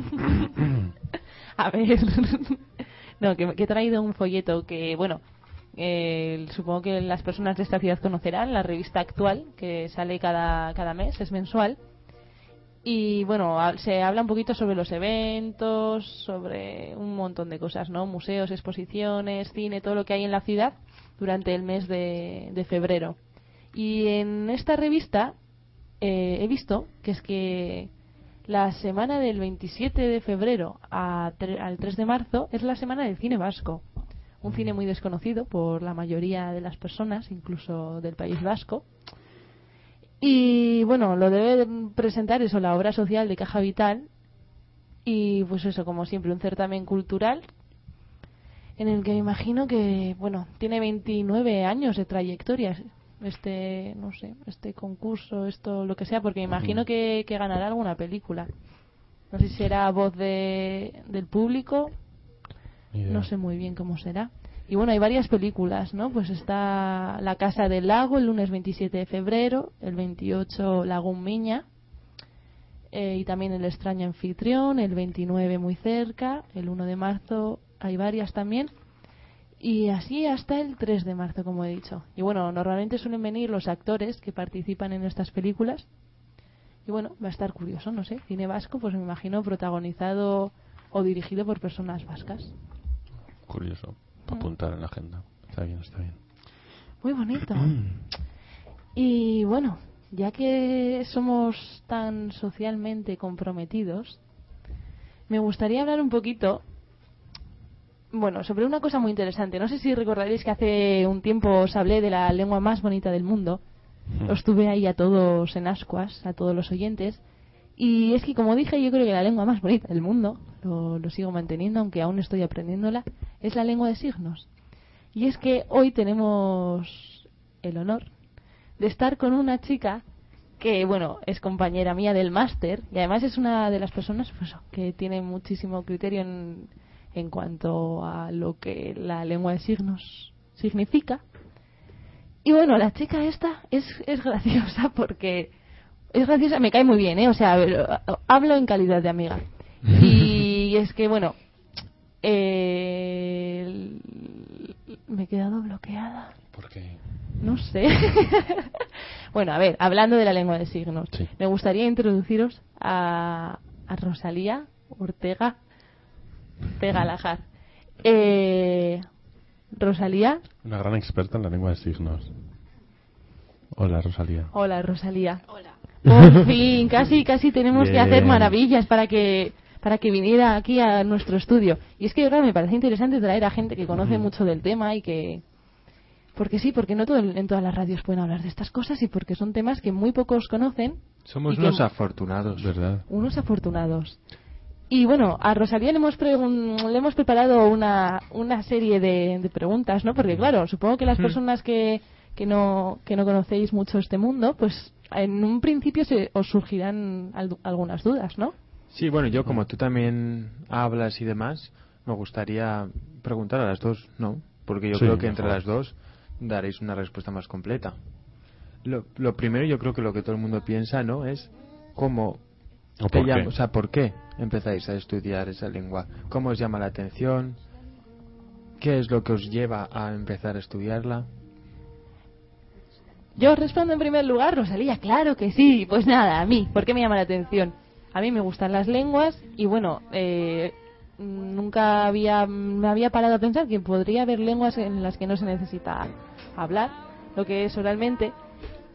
*laughs* A ver. no, que, he traído un folleto que, bueno, eh, supongo que las personas de esta ciudad conocerán, la revista actual, que sale cada, cada mes, es mensual. Y bueno, se habla un poquito sobre los eventos, sobre un montón de cosas, ¿no? Museos, exposiciones, cine, todo lo que hay en la ciudad durante el mes de, de febrero. Y en esta revista eh, he visto que es que la semana del 27 de febrero a al 3 de marzo es la semana del cine vasco. Un cine muy desconocido por la mayoría de las personas, incluso del País Vasco. Y bueno, lo debe presentar eso, la obra social de Caja Vital. Y pues eso, como siempre, un certamen cultural en el que me imagino que, bueno, tiene 29 años de trayectoria este, no sé, este concurso, esto, lo que sea, porque me imagino que, que ganará alguna película. No sé si será voz de, del público, no sé muy bien cómo será. Y bueno, hay varias películas, ¿no? Pues está La Casa del Lago el lunes 27 de febrero, el 28 Lagún Miña, eh, y también El extraño anfitrión, el 29 muy cerca, el 1 de marzo hay varias también. Y así hasta el 3 de marzo, como he dicho. Y bueno, normalmente suelen venir los actores que participan en estas películas. Y bueno, va a estar curioso, no sé. Cine vasco, pues me imagino protagonizado o dirigido por personas vascas. Curioso. Para apuntar en la agenda. Está bien, está bien. Muy bonito. *clears throat* Y bueno, ya que somos tan socialmente comprometidos, me gustaría hablar un poquito, bueno, sobre una cosa muy interesante. No sé si recordaréis que hace un tiempo os hablé de la lengua más bonita del mundo. Os tuve ahí a todos en ascuas, a todos los oyentes. Y es que, como dije, yo creo que la lengua más bonita del mundo, lo, lo sigo manteniendo, aunque aún estoy aprendiéndola, es la lengua de signos. Y es que hoy tenemos el honor de estar con una chica que, bueno, es compañera mía del máster y además es una de las personas pues, que tiene muchísimo criterio en, en cuanto a lo que la lengua de signos significa. Y bueno, la chica esta es, es graciosa porque es graciosa, me cae muy bien, ¿eh? O sea, hablo en calidad de amiga. *laughs* Y es que, bueno, eh, me he quedado bloqueada. ¿Por qué? No sé. *laughs* bueno, a ver, hablando de la lengua de signos, Sí. me gustaría introduciros a, a Rosalía Ortega de Galajar. Eh, Rosalía, Una gran experta en la lengua de signos. Hola, Rosalía. hola Rosalía. Hola. Por *laughs* fin, casi, casi tenemos que hacer maravillas para que para que viniera aquí a nuestro estudio. Y es que ahora me parece interesante traer a gente que conoce mucho del tema y que porque sí, porque no todo, en todas las radios pueden hablar de estas cosas y porque son temas que muy pocos conocen, Somos unos afortunados. ¿Verdad? unos afortunados. Y bueno, a Rosalía le hemos, pregun- le hemos preparado una, una serie de, de preguntas, ¿no? Porque claro, supongo que las Ujú. personas que, que, no, que no conocéis mucho este mundo, pues en un principio se, os surgirán al- algunas dudas, ¿no? Sí, bueno, yo como tú también hablas y demás, me gustaría preguntar a las dos, ¿no? Porque yo Sí, creo que entre mejor. las dos daréis una respuesta más completa. Lo, lo primero, yo creo que lo que todo el mundo piensa, ¿no? Es cómo ¿O por qué? o sea, ¿por qué empezáis a estudiar esa lengua? ¿Cómo os llama la atención? ¿Qué es lo que os lleva a empezar a estudiarla? Yo respondo en primer lugar, Rosalía, claro que sí. Pues nada, a mí, ¿por qué me llama la atención? A mí me gustan las lenguas y bueno, eh, nunca había, me había parado a pensar que podría haber lenguas en las que no se necesita hablar, lo que es oralmente.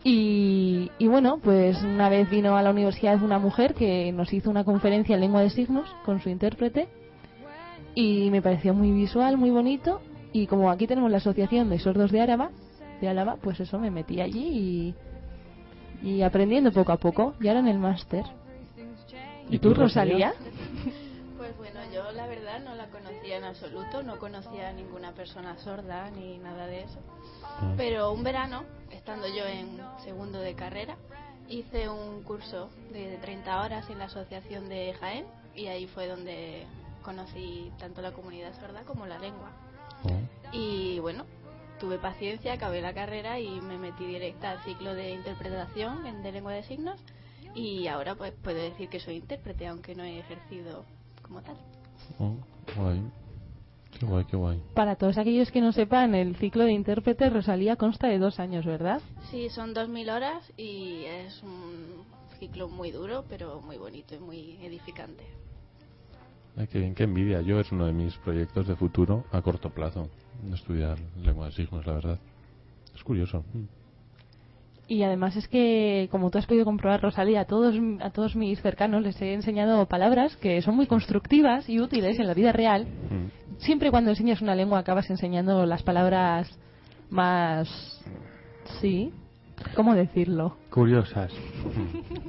Y, y bueno, pues una vez vino a la universidad una mujer que nos hizo una conferencia en lengua de signos con su intérprete y me pareció muy visual, muy bonito. Y como aquí tenemos la Asociación de Sordos de Álava, de Álava, pues eso me metí allí y, y aprendiendo poco a poco. Y ahora en el máster. ¿Y tú, Rosalía? *laughs* Pues bueno, yo la verdad no la conocía en absoluto, no conocía a ninguna persona sorda ni nada de eso. Mm. Pero un verano, estando yo en segundo de carrera, hice un curso de 30 horas en la Asociación de Jaén y ahí fue donde conocí tanto la comunidad sorda como la lengua. Oh. Y bueno, tuve paciencia, acabé la carrera y me metí directa al ciclo de interpretación de lengua de signos y ahora pues puedo decir que soy intérprete, aunque no he ejercido como tal. Oh, guay. Qué guay, qué guay. Para todos aquellos que no sepan, el ciclo de intérprete Rosalía consta de dos años, ¿verdad? Sí, son 2.000 horas y es un ciclo muy duro, pero muy bonito y muy edificante. Ay, qué bien, qué envidia. Yo es uno de mis proyectos de futuro a corto plazo. Estudiar lengua de signos, la verdad. Es curioso. Y además es que, como tú has podido comprobar, Rosalía, a todos, a todos mis cercanos les he enseñado palabras que son muy constructivas y útiles en la vida real. Mm. Siempre cuando enseñas una lengua acabas enseñando las palabras más... Sí. ¿Cómo decirlo? Curiosas.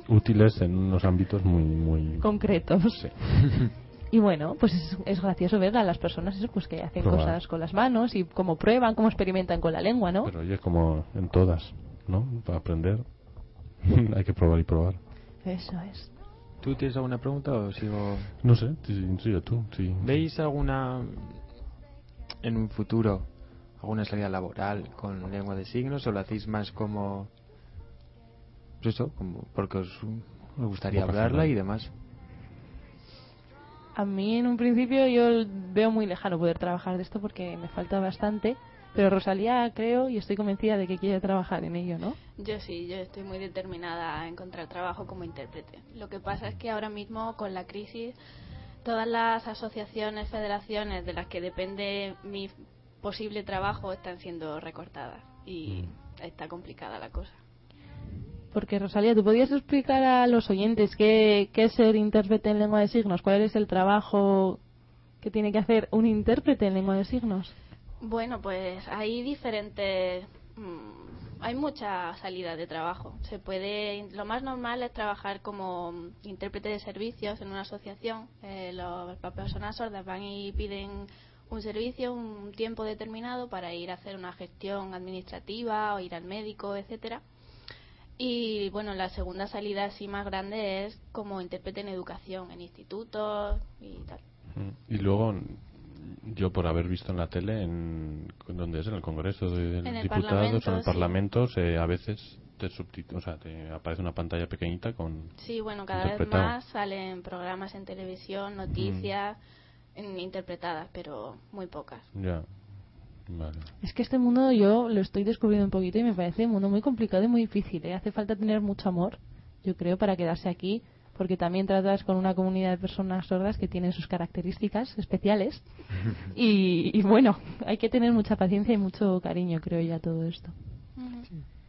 Útiles en unos ámbitos muy, muy... Concretos. Sí. *laughs* Y bueno, pues es, es gracioso ver a las personas eso, pues que hacen Probar. cosas con las manos y cómo prueban, cómo experimentan con la lengua, ¿no? Pero oye, como en todas, ¿no? Para aprender *laughs* hay que probar y probar. Eso es. ¿Tú tienes alguna pregunta o sigo...? No sé, sí, sigue tú. Sí. ¿Veis alguna, en un futuro, alguna salida laboral con lengua de signos o lo hacéis más como... Pues eso, como porque os, os gustaría hablarla y demás? A mí en un principio yo veo muy lejano poder trabajar de esto porque me falta bastante, pero Rosalía creo y estoy convencida de que quiere trabajar en ello, ¿no? Yo sí, yo estoy muy determinada a encontrar trabajo como intérprete. Lo que pasa es que ahora mismo con la crisis todas las asociaciones, federaciones de las que depende mi posible trabajo están siendo recortadas y está complicada la cosa. Porque Rosalía, ¿tú podías explicar a los oyentes qué, qué es ser intérprete en lengua de signos? ¿Cuál es el trabajo que tiene que hacer un intérprete en lengua de signos? Bueno, pues hay diferentes. mm, hay mucha salida de trabajo. Se puede. Lo más normal es trabajar como intérprete de servicios en una asociación. Eh, los- las personas sordas van y piden un servicio, un tiempo determinado para ir a hacer una gestión administrativa o ir al médico, etcétera. Y bueno, la segunda salida así más grande es como intérprete en educación, en institutos y tal. Mm. Y luego, yo por haber visto en la tele, en ¿dónde es? En el Congreso de En Diputados, en el sí. Parlamento, se, a veces te o sea, te aparece una pantalla pequeñita con Sí, bueno, cada vez más salen programas en televisión, noticias en- interpretadas, pero muy pocas. ya. Vale. Es que este mundo yo lo estoy descubriendo un poquito y me parece un mundo muy complicado y muy difícil. ¿eh? Hace falta tener mucho amor, yo creo, para quedarse aquí, porque también tratas con una comunidad de personas sordas que tienen sus características especiales. *laughs* y, y bueno, hay que tener mucha paciencia y mucho cariño, creo yo, a todo esto.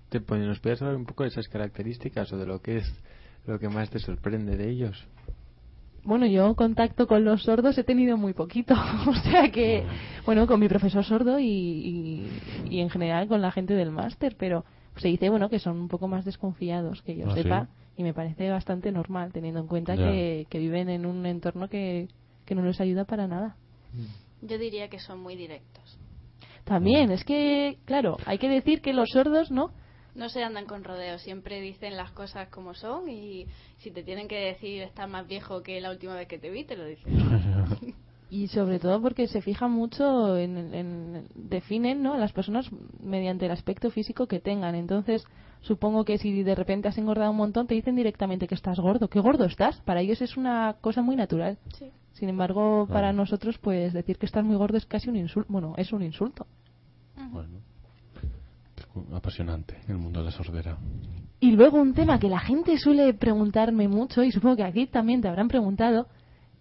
¿Te, pues, ¿Nos puedes hablar un poco de esas características o de lo que es lo que más te sorprende de ellos? Bueno, yo contacto con los sordos he tenido muy poquito, *laughs* o sea que, bueno, con mi profesor sordo y, y, y en general con la gente del máster, pero se dice, bueno, que son un poco más desconfiados, que yo ¿Ah, sí? sepa, y me parece bastante normal, teniendo en cuenta que, que viven en un entorno que, que no les ayuda para nada. Yo diría que son muy directos. También, es que, claro, hay que decir que los sordos, ¿no? No se andan con rodeos, siempre dicen las cosas como son y si te tienen que decir estás más viejo que la última vez que te vi, te lo dicen. *laughs* Y sobre todo porque se fijan mucho en, en- definen ¿no? a las personas mediante el aspecto físico que tengan. Entonces, supongo que si de repente has engordado un montón, te dicen directamente que estás gordo. ¿Qué gordo estás? Para ellos es una cosa muy natural. Sí. Sin embargo, para nosotros, pues decir que estás muy gordo es casi un insulto. Bueno, es un insulto. Bueno. Apasionante el mundo de la sordera. Y luego un tema que la gente suele preguntarme mucho, y supongo que aquí también te habrán preguntado,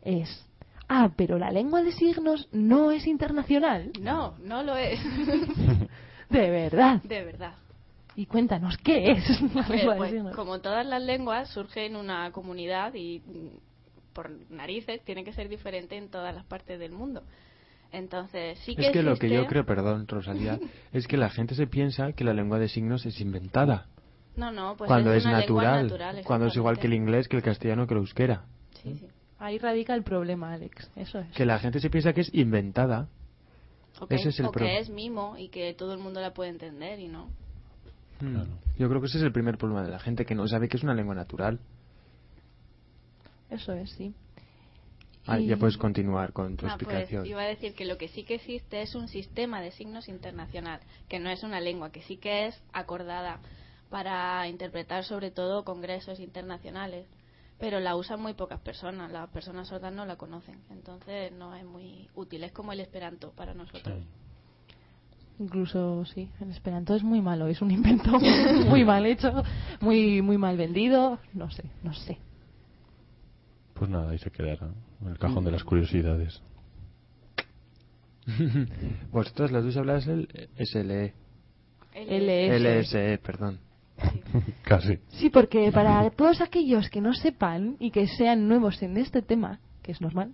es, ah, pero la lengua de signos no es internacional. No, no lo es. *laughs* De verdad. de verdad. Y cuéntanos, ¿qué es *laughs* la ver, *laughs* lengua de pues, signos? como todas las lenguas, surge en una comunidad y mm, por narices tiene que ser diferente en todas las partes del mundo. Entonces, sí que es que lo que yo creo, perdón, Rosalía, *laughs* es que la gente se piensa que la lengua de signos es inventada. No, no, pues cuando es, es, una lengua natural. natural, cuando es igual que el inglés, que el castellano, que el euskera. Sí, sí. Ahí radica el problema, Alex. Eso es. Que la gente se piensa que es inventada. O que, Ese es el o pro- que es mimo y que todo el mundo la puede entender y no. Mm. Claro. Yo creo que ese es el primer problema de la gente, que no sabe que es una lengua natural. Eso es, sí. Ah, Y- ya puedes continuar con tu Ah, pues explicación. iba a decir que lo que sí que existe es un sistema de signos internacional, que no es una lengua, que sí que es acordada para interpretar sobre todo congresos internacionales, pero la usan muy pocas personas, las personas sordas no la conocen, entonces no es muy útil, es como el esperanto para nosotros. Incluso, sí, el esperanto es muy malo. Es un invento *laughs* muy mal hecho, muy muy mal vendido. No sé, no sé. Pues nada, ahí se quedará. En el cajón de las curiosidades. *laughs* Vosotros las dos habláis el SLE. LS. LSE, perdón. *laughs* Casi. Sí, porque para todos aquellos que no sepan y que sean nuevos en este tema, que es normal,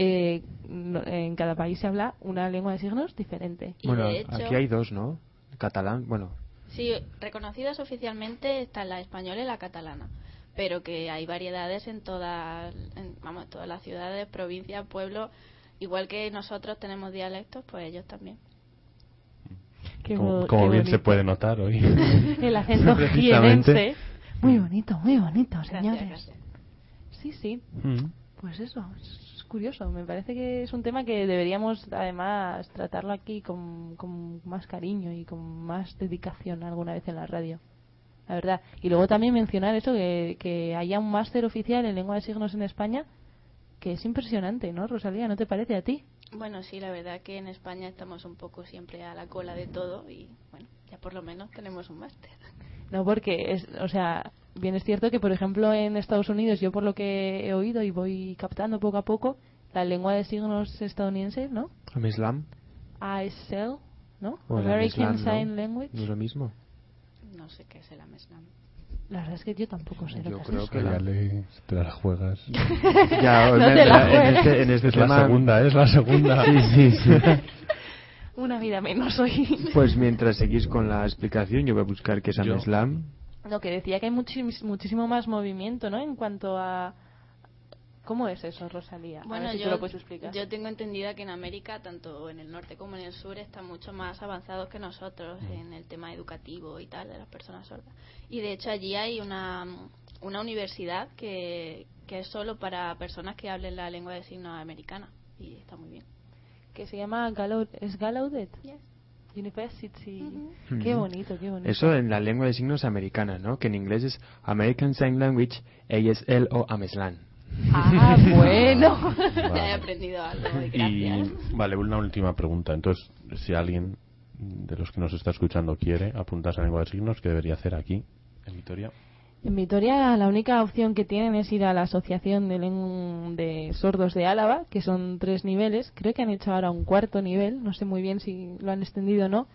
eh, no- en cada país se habla una lengua de signos diferente. Y bueno, hecho- aquí hay dos, ¿no? Catalán, bueno, Sí, reconocidas oficialmente está la española y la catalana, pero que hay variedades en todas, en, vamos, todas las ciudades, provincias, pueblos, igual que nosotros tenemos dialectos, pues ellos también. Qué Como, como qué bien se puede notar hoy. *laughs* El acento jienense. Muy bonito, muy bonito, Gracias, señores. gracias. Sí, sí. Mm. Pues eso, es curioso. Me parece que es un tema que deberíamos además tratarlo aquí con, con más cariño y con más dedicación alguna vez en la radio. La verdad. Y luego también mencionar eso, que, que haya un máster oficial en lengua de signos en España, que es impresionante, ¿no, Rosalía? ¿No te parece a ti? Bueno, sí, la verdad que en España estamos un poco siempre a la cola de todo y bueno, ya por lo menos tenemos un máster. No, porque, es, o sea, bien es cierto que, por ejemplo, en Estados Unidos, yo por lo que he oído y voy captando poco a poco, la lengua de signos estadounidense, ¿no? Islam, ASL, ¿no? o American Sign ¿no? Language. ¿No es lo mismo? No sé qué es el Ameslam. La verdad es que yo tampoco sé lo Yo que es creo que la- Dale, te la juegas. *laughs* Ya, No te la en, este, en este Es la tema... segunda, es la segunda. *laughs* Sí, sí, sí. *laughs* Una vida menos hoy. Pues mientras seguís con la explicación, yo voy a buscar qué es Yo- Ameslam. Lo que decía que hay muchis- muchísimo más movimiento, ¿no? En cuanto a... ¿Cómo es eso, Rosalía? a Bueno, ver si yo, tú lo puedes explicar. yo tengo entendida que en América, tanto en el norte como en el sur, están mucho más avanzados que nosotros en el tema educativo y tal de las personas sordas. Y de hecho allí hay una, una universidad que, que es solo para personas que hablen la lengua de signos americana y está muy bien. que se llama Gallaudet. ¿Es Gallaudet? Yes. University. Qué bonito, qué bonito. Eso en la lengua de signos americana, ¿no? Que en inglés es American Sign Language, ASL o AMESLAN. Ah, *laughs* bueno. Ya he aprendido algo, y Y gracias. vale, una última pregunta. Entonces, si alguien de los que nos está escuchando quiere apuntarse a lengua de signos, ¿qué debería hacer aquí, en Vitoria? En Vitoria la única opción que tienen es ir a la Asociación de, de Sordos de Álava, que son tres niveles. Creo que han hecho ahora un cuarto nivel, no sé muy bien si lo han extendido o no.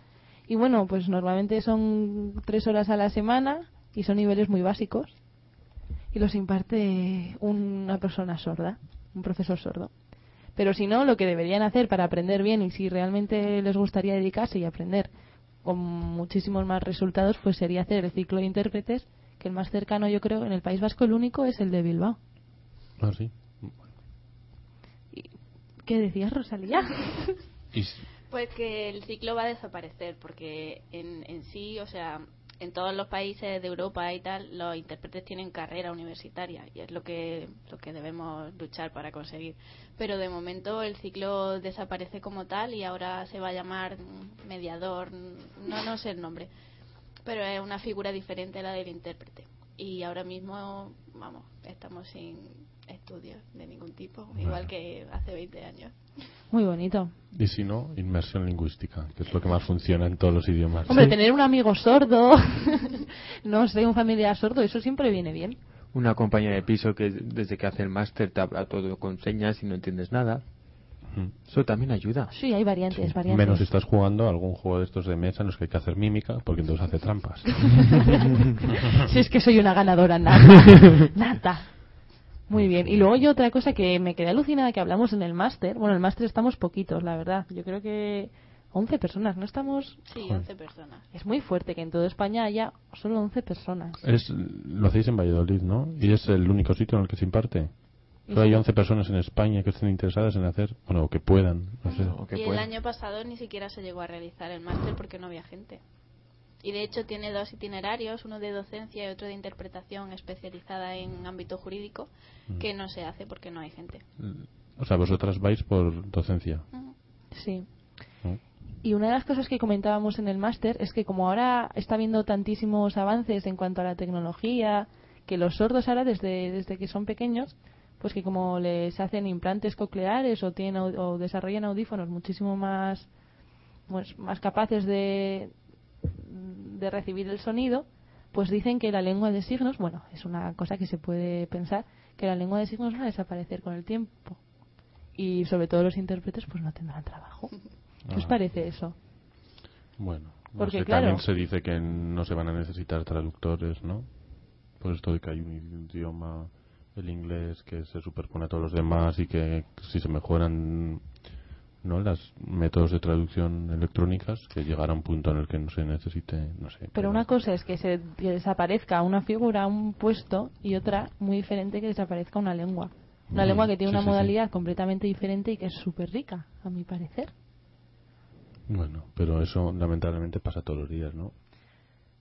Y bueno, pues normalmente son tres horas a la semana y son niveles muy básicos. Y los imparte una persona sorda, un profesor sordo. Pero si no, lo que deberían hacer para aprender bien y si realmente les gustaría dedicarse y aprender con muchísimos más resultados, pues sería hacer el ciclo de intérpretes, que el más cercano yo creo en el País Vasco el único es el de Bilbao. Ah, sí. ¿Qué decías, Rosalía? *laughs* Pues que el ciclo va a desaparecer porque en, en sí, o sea, en todos los países de Europa y tal, los intérpretes tienen carrera universitaria y es lo que lo que debemos luchar para conseguir. Pero de momento el ciclo desaparece como tal y ahora se va a llamar mediador, no no sé el nombre, pero es una figura diferente a la del intérprete. Y ahora mismo, vamos, estamos sin estudios de ningún tipo, igual que hace 20 años. Muy bonito. y si no, inmersión lingüística, que es lo que más funciona en todos los idiomas. Hombre, tener un amigo sordo, *laughs* no sé, un familiar sordo, eso siempre viene bien. Una compañera de piso que desde que hace el máster te habla todo con señas y no entiendes nada. Ujú. Eso también ayuda. Sí, hay variantes, Sí, variantes. Menos si estás jugando a algún juego de estos de mesa en los que hay que hacer mímica, porque entonces hace trampas. *laughs* si es que soy una ganadora nata. *laughs* nata. Muy bien. Y luego yo otra cosa que me quedé alucinada que hablamos en el máster. Bueno, en el máster estamos poquitos, la verdad. Yo creo que 11 personas, no estamos... Sí, Joder. 11 personas. Es muy fuerte que en toda España haya solo 11 personas. es, lo hacéis en Valladolid, ¿no? Y es el único sitio en el que se imparte. Solo hay Sí. 11 personas en España que estén interesadas en hacer, bueno, o que puedan, no sé. O que y el año pasado ni siquiera se llegó a realizar el máster porque no había gente. Y de hecho tiene dos itinerarios, uno de docencia y otro de interpretación especializada en ámbito jurídico, Mm. que no se hace porque no hay gente. O sea, vosotras vais por docencia. Sí. ¿no? Y una de las cosas que comentábamos en el máster es que como ahora está habiendo tantísimos avances en cuanto a la tecnología, que los sordos ahora desde, desde que son pequeños, pues que como les hacen implantes cocleares o, tienen, o desarrollan audífonos muchísimo más, pues, más capaces de, de recibir el sonido, pues dicen que la lengua de signos, bueno, es una cosa que se puede pensar, que la lengua de signos va a desaparecer con el tiempo. Y sobre todo los intérpretes pues no tendrán trabajo. ¿Qué os Ah. parece eso? Bueno, no Porque, sé, claro- también se dice que no se van a necesitar traductores, ¿no? Por esto de que hay un idioma, el inglés, que se superpone a todos los demás y que si se mejoran no los métodos de traducción electrónicas, que llegará un punto en el que no se necesite, no sé. Pero una cosa es que se que desaparezca una figura, un puesto, y otra muy diferente que desaparezca una lengua. Una Mm, lengua que tiene sí, una sí, sí. modalidad completamente diferente y que es súper rica, a mi parecer. Bueno, pero eso lamentablemente pasa todos los días, ¿no?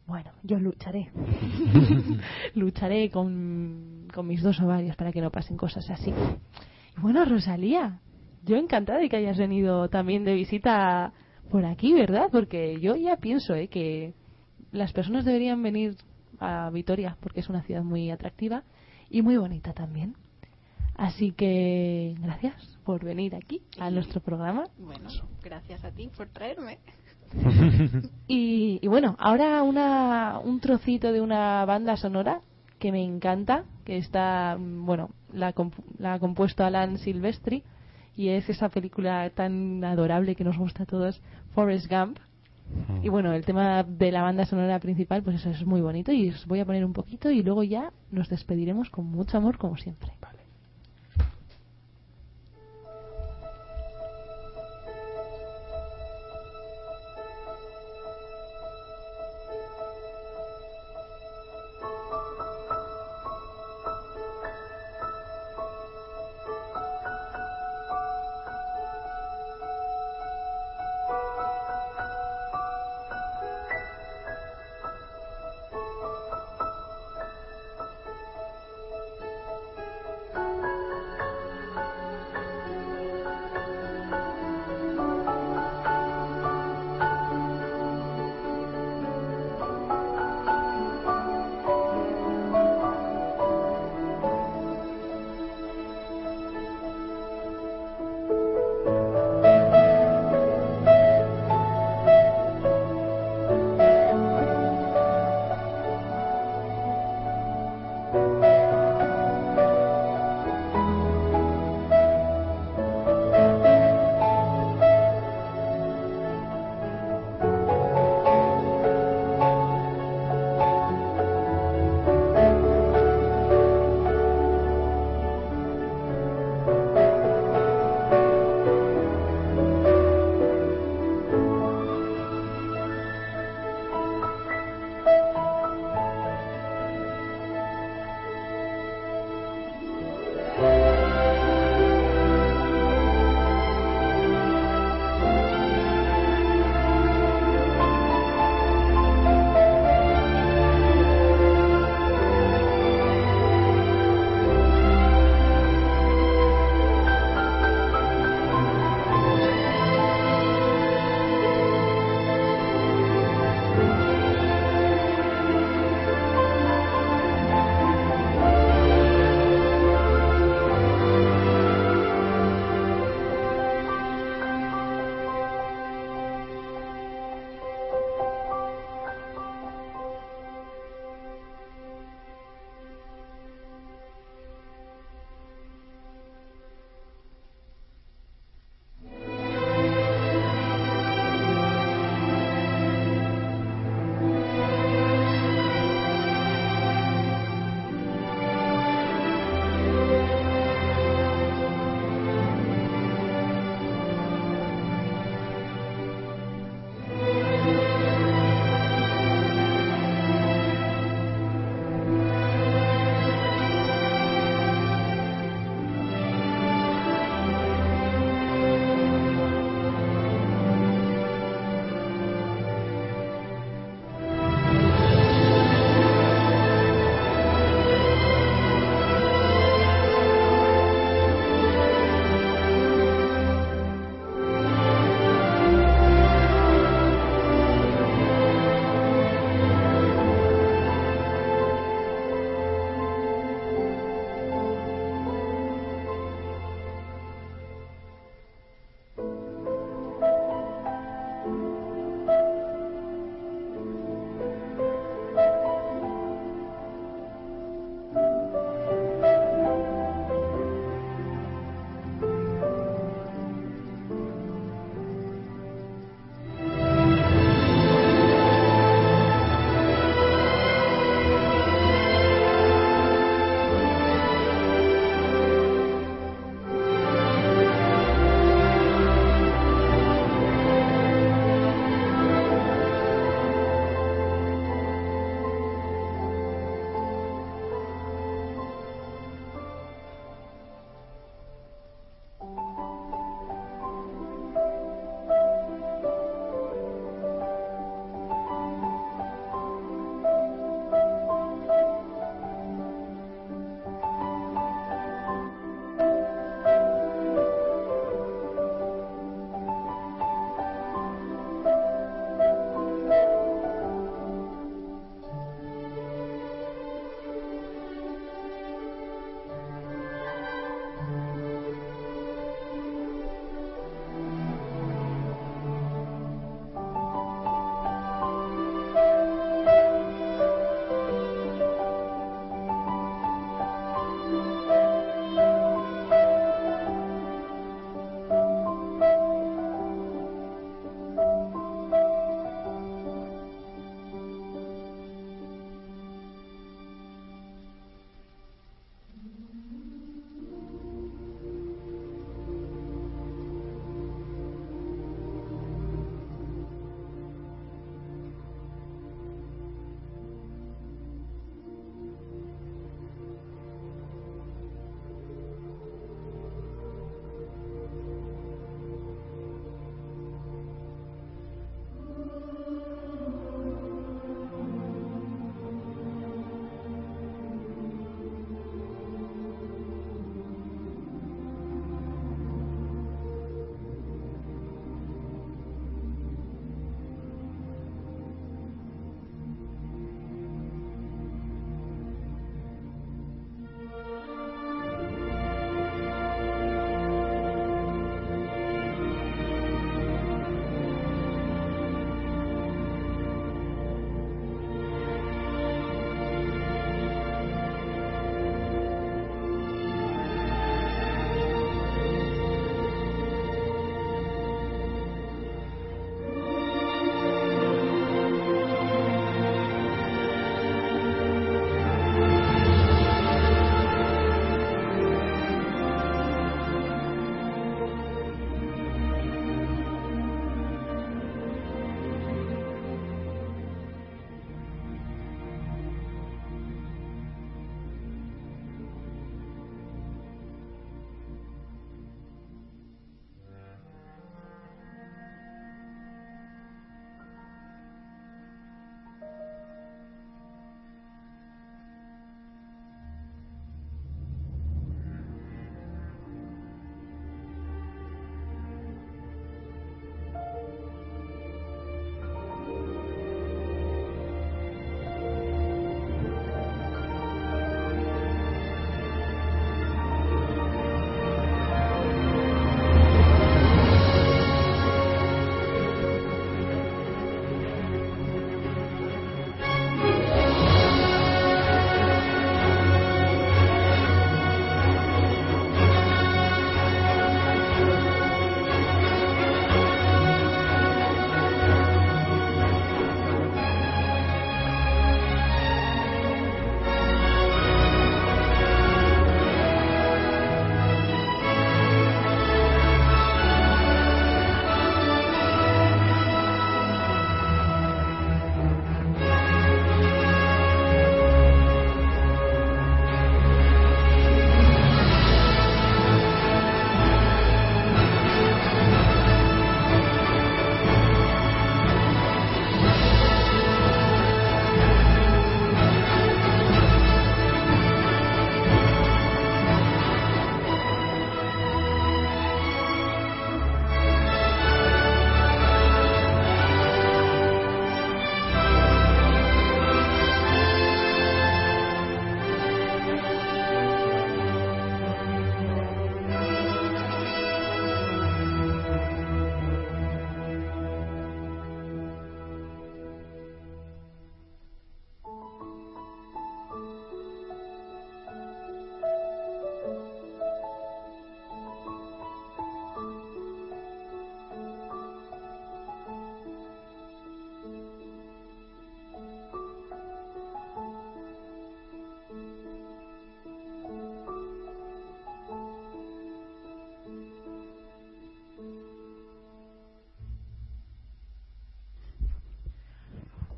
Bueno, yo lucharé. *laughs* lucharé con, con mis dos ovarios para que no pasen cosas así. Y bueno, Rosalía, yo encantada de que hayas venido también de visita por aquí, ¿verdad? Porque yo ya pienso ¿eh? que las personas deberían venir a Vitoria porque es una ciudad muy atractiva y muy bonita también. Así que gracias por venir aquí a nuestro programa. Bueno, gracias a ti por traerme. Y, y bueno, ahora una, un trocito de una banda sonora que me encanta, que está, bueno, la, la ha compuesto Alan Silvestri y es esa película tan adorable que nos gusta a todos, Forrest Gump. Y bueno, el tema de la banda sonora principal, pues eso es muy bonito y os voy a poner un poquito y luego ya nos despediremos con mucho amor como siempre.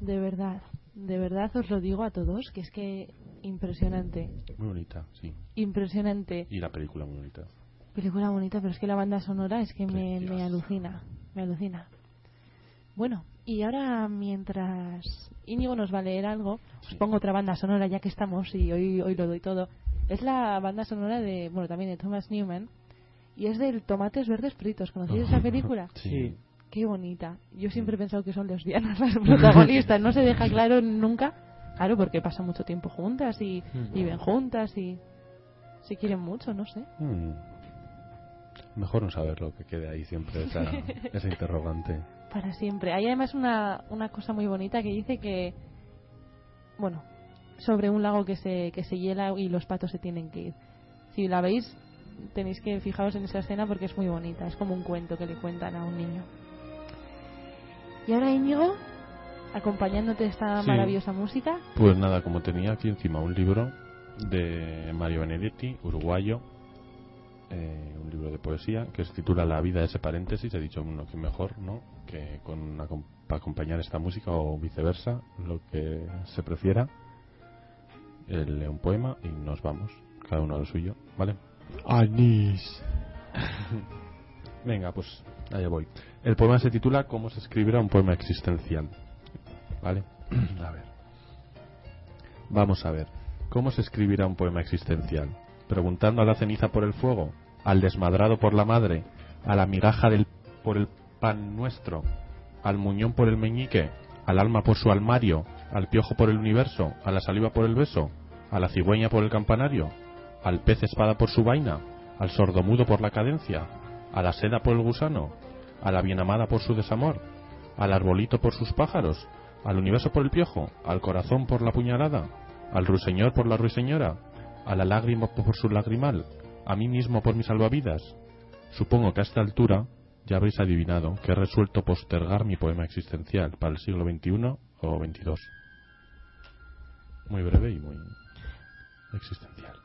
De verdad, de verdad os lo digo a todos, que es que impresionante, Muy bonita, sí. impresionante. Y la película muy bonita. Película bonita, pero es que la banda sonora es que me, me alucina, me alucina. Bueno, y ahora mientras Íñigo nos va a leer algo, os pongo otra banda sonora ya que estamos y hoy, hoy lo doy todo. Es la banda sonora de, bueno, también de Thomas Newman y es del Tomates Verdes Fritos. ¿Conocéis esa película? Sí. Qué bonita. Yo siempre he pensado que son lesbianas las *laughs* protagonistas. No se deja claro nunca. Claro, porque pasan mucho tiempo juntas y viven juntas y se quieren mucho, no sé. Mm. Mejor no saberlo, que quede ahí siempre esa, *laughs* esa interrogante. Para siempre. Hay además una, una cosa muy bonita que dice que, bueno, sobre un lago que se, que se hiela y los patos se tienen que ir. Si la veis, tenéis que fijaros en esa escena porque es muy bonita. Es como un cuento que le cuentan a un niño. Y ahora Íñigo, acompañándote de esta Sí. maravillosa música, Pues nada, como tenía aquí encima un libro de Mario Benedetti, uruguayo, eh, un libro de poesía que se titula La vida ese paréntesis. He dicho, uno que mejor, ¿no? Que con para acompañar esta música o viceversa, lo que se prefiera. Él lee un poema y nos vamos, cada uno a lo suyo, ¿vale? Anís. *laughs* Venga, pues allá voy. El poema se titula ¿Cómo se escribirá un poema existencial? ¿Vale? *clears throat* a ver. Vamos a ver. ¿Cómo se escribirá un poema existencial? Preguntando a la ceniza por el fuego, al desmadrado por la madre, a la migaja del, por el pan nuestro, al muñón por el meñique, al alma por su almario, al piojo por el universo, a la saliva por el beso, a la cigüeña por el campanario, al pez espada por su vaina, al sordomudo por la cadencia, a la seda por el gusano, a la bienamada por su desamor, al arbolito por sus pájaros, al universo por el piojo, al corazón por la puñalada, al ruiseñor por la ruiseñora, a la lágrima por su lagrimal, a mí mismo por mis salvavidas. Supongo que a esta altura ya habréis adivinado que he resuelto postergar mi poema existencial para el siglo XXI o XXII. Muy breve y muy existencial.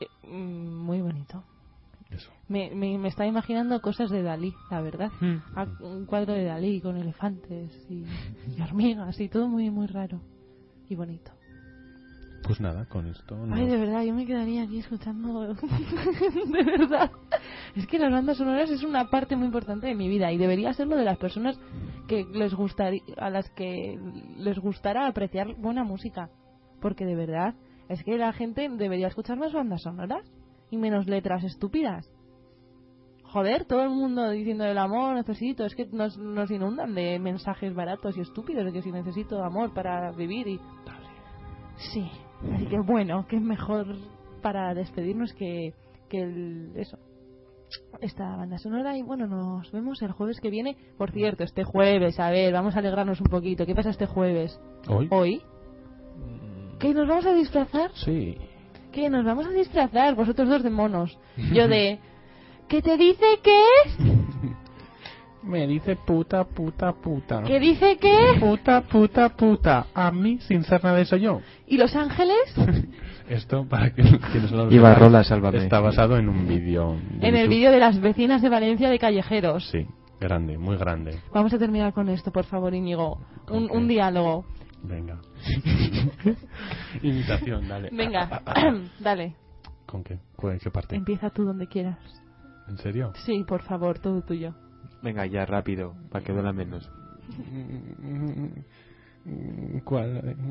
eh, mm, muy bonito. Eso. Me, me, me estaba imaginando cosas de Dalí, la verdad. Hmm. Un cuadro de Dalí con elefantes y, y hormigas y todo muy, muy raro y bonito. Pues nada, con esto. Ay, de verdad, yo me quedaría aquí escuchando. *laughs* de verdad. Es que las bandas sonoras es una parte muy importante de mi vida y debería serlo de las personas que les gustaría, a las que les gustara apreciar buena música. Porque de verdad, es que la gente debería escuchar más bandas sonoras y menos letras estúpidas. Joder, todo el mundo diciendo el amor, necesito, es que nos, nos inundan de mensajes baratos y estúpidos de que si necesito amor para vivir y Sí, así que bueno, que es mejor para despedirnos que, que el, eso, esta banda sonora. Y bueno, nos vemos el jueves que viene. Por cierto, este jueves, a ver, vamos a alegrarnos un poquito. ¿Qué pasa este jueves? ¿Hoy? ¿Hoy? ¿Que nos vamos a disfrazar? Sí. ¿Qué? Nos vamos a disfrazar, vosotros dos de monos. *laughs* Yo de... ¿Qué te dice qué? Me dice puta, puta, puta. ¿Qué dice qué? Puta, puta, puta. A mí, sin ser nada de eso yo. ¿Y Los Ángeles? *laughs* Esto, para que quienes no lo Ibarrola, sepan, sálvame. Está basado en un vídeo. de En el vídeo de las vecinas de Valencia de Callejeros. Sí, grande, muy grande. Vamos a terminar con esto, por favor, Íñigo. Un, diálogo. Venga. *laughs* Imitación, dale. Venga, *clears throat* dale. ¿Con qué? ¿Cuál- ¿Qué parte? Empieza tú donde quieras. ¿En serio? Sí, por favor, todo tuyo. Venga, ya, rápido, para que duela menos. *laughs* ¿Cuál? *laughs*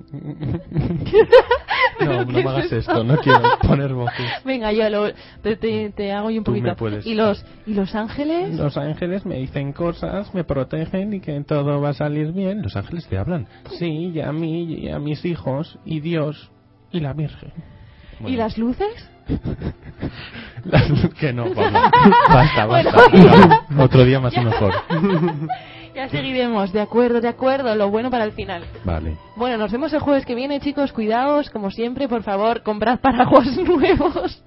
No, no me hagas esto, no quiero poner voces. Venga, yo lo, te, te- te hago yo un Tú me poquito. puedes. ¿Y los, ¿Y los ángeles? Los ángeles me dicen cosas, me protegen y que todo va a salir bien. Los ángeles te hablan. Sí, y a mí, y a mis hijos, y Dios, y la Virgen. ¿Y las luces? *laughs* Las- que no, Pablo. *laughs* Basta, Bueno, basta. ya. No, Otro día más y mejor. Ya seguiremos, de acuerdo, de acuerdo, lo bueno para el final. Vale. Bueno, nos vemos el jueves que viene, chicos. Cuidaos, como siempre, por favor, comprad paraguas *laughs* nuevos.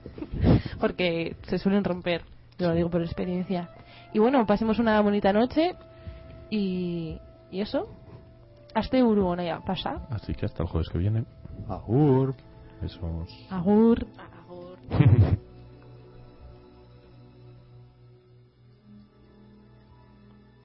Porque se suelen romper, yo lo digo por experiencia. Y bueno, pasemos una bonita noche. Y, y eso. Hasta Uru, ya pasa. Así que hasta el jueves que viene. Agur. Besos. Agur. Agur. *laughs*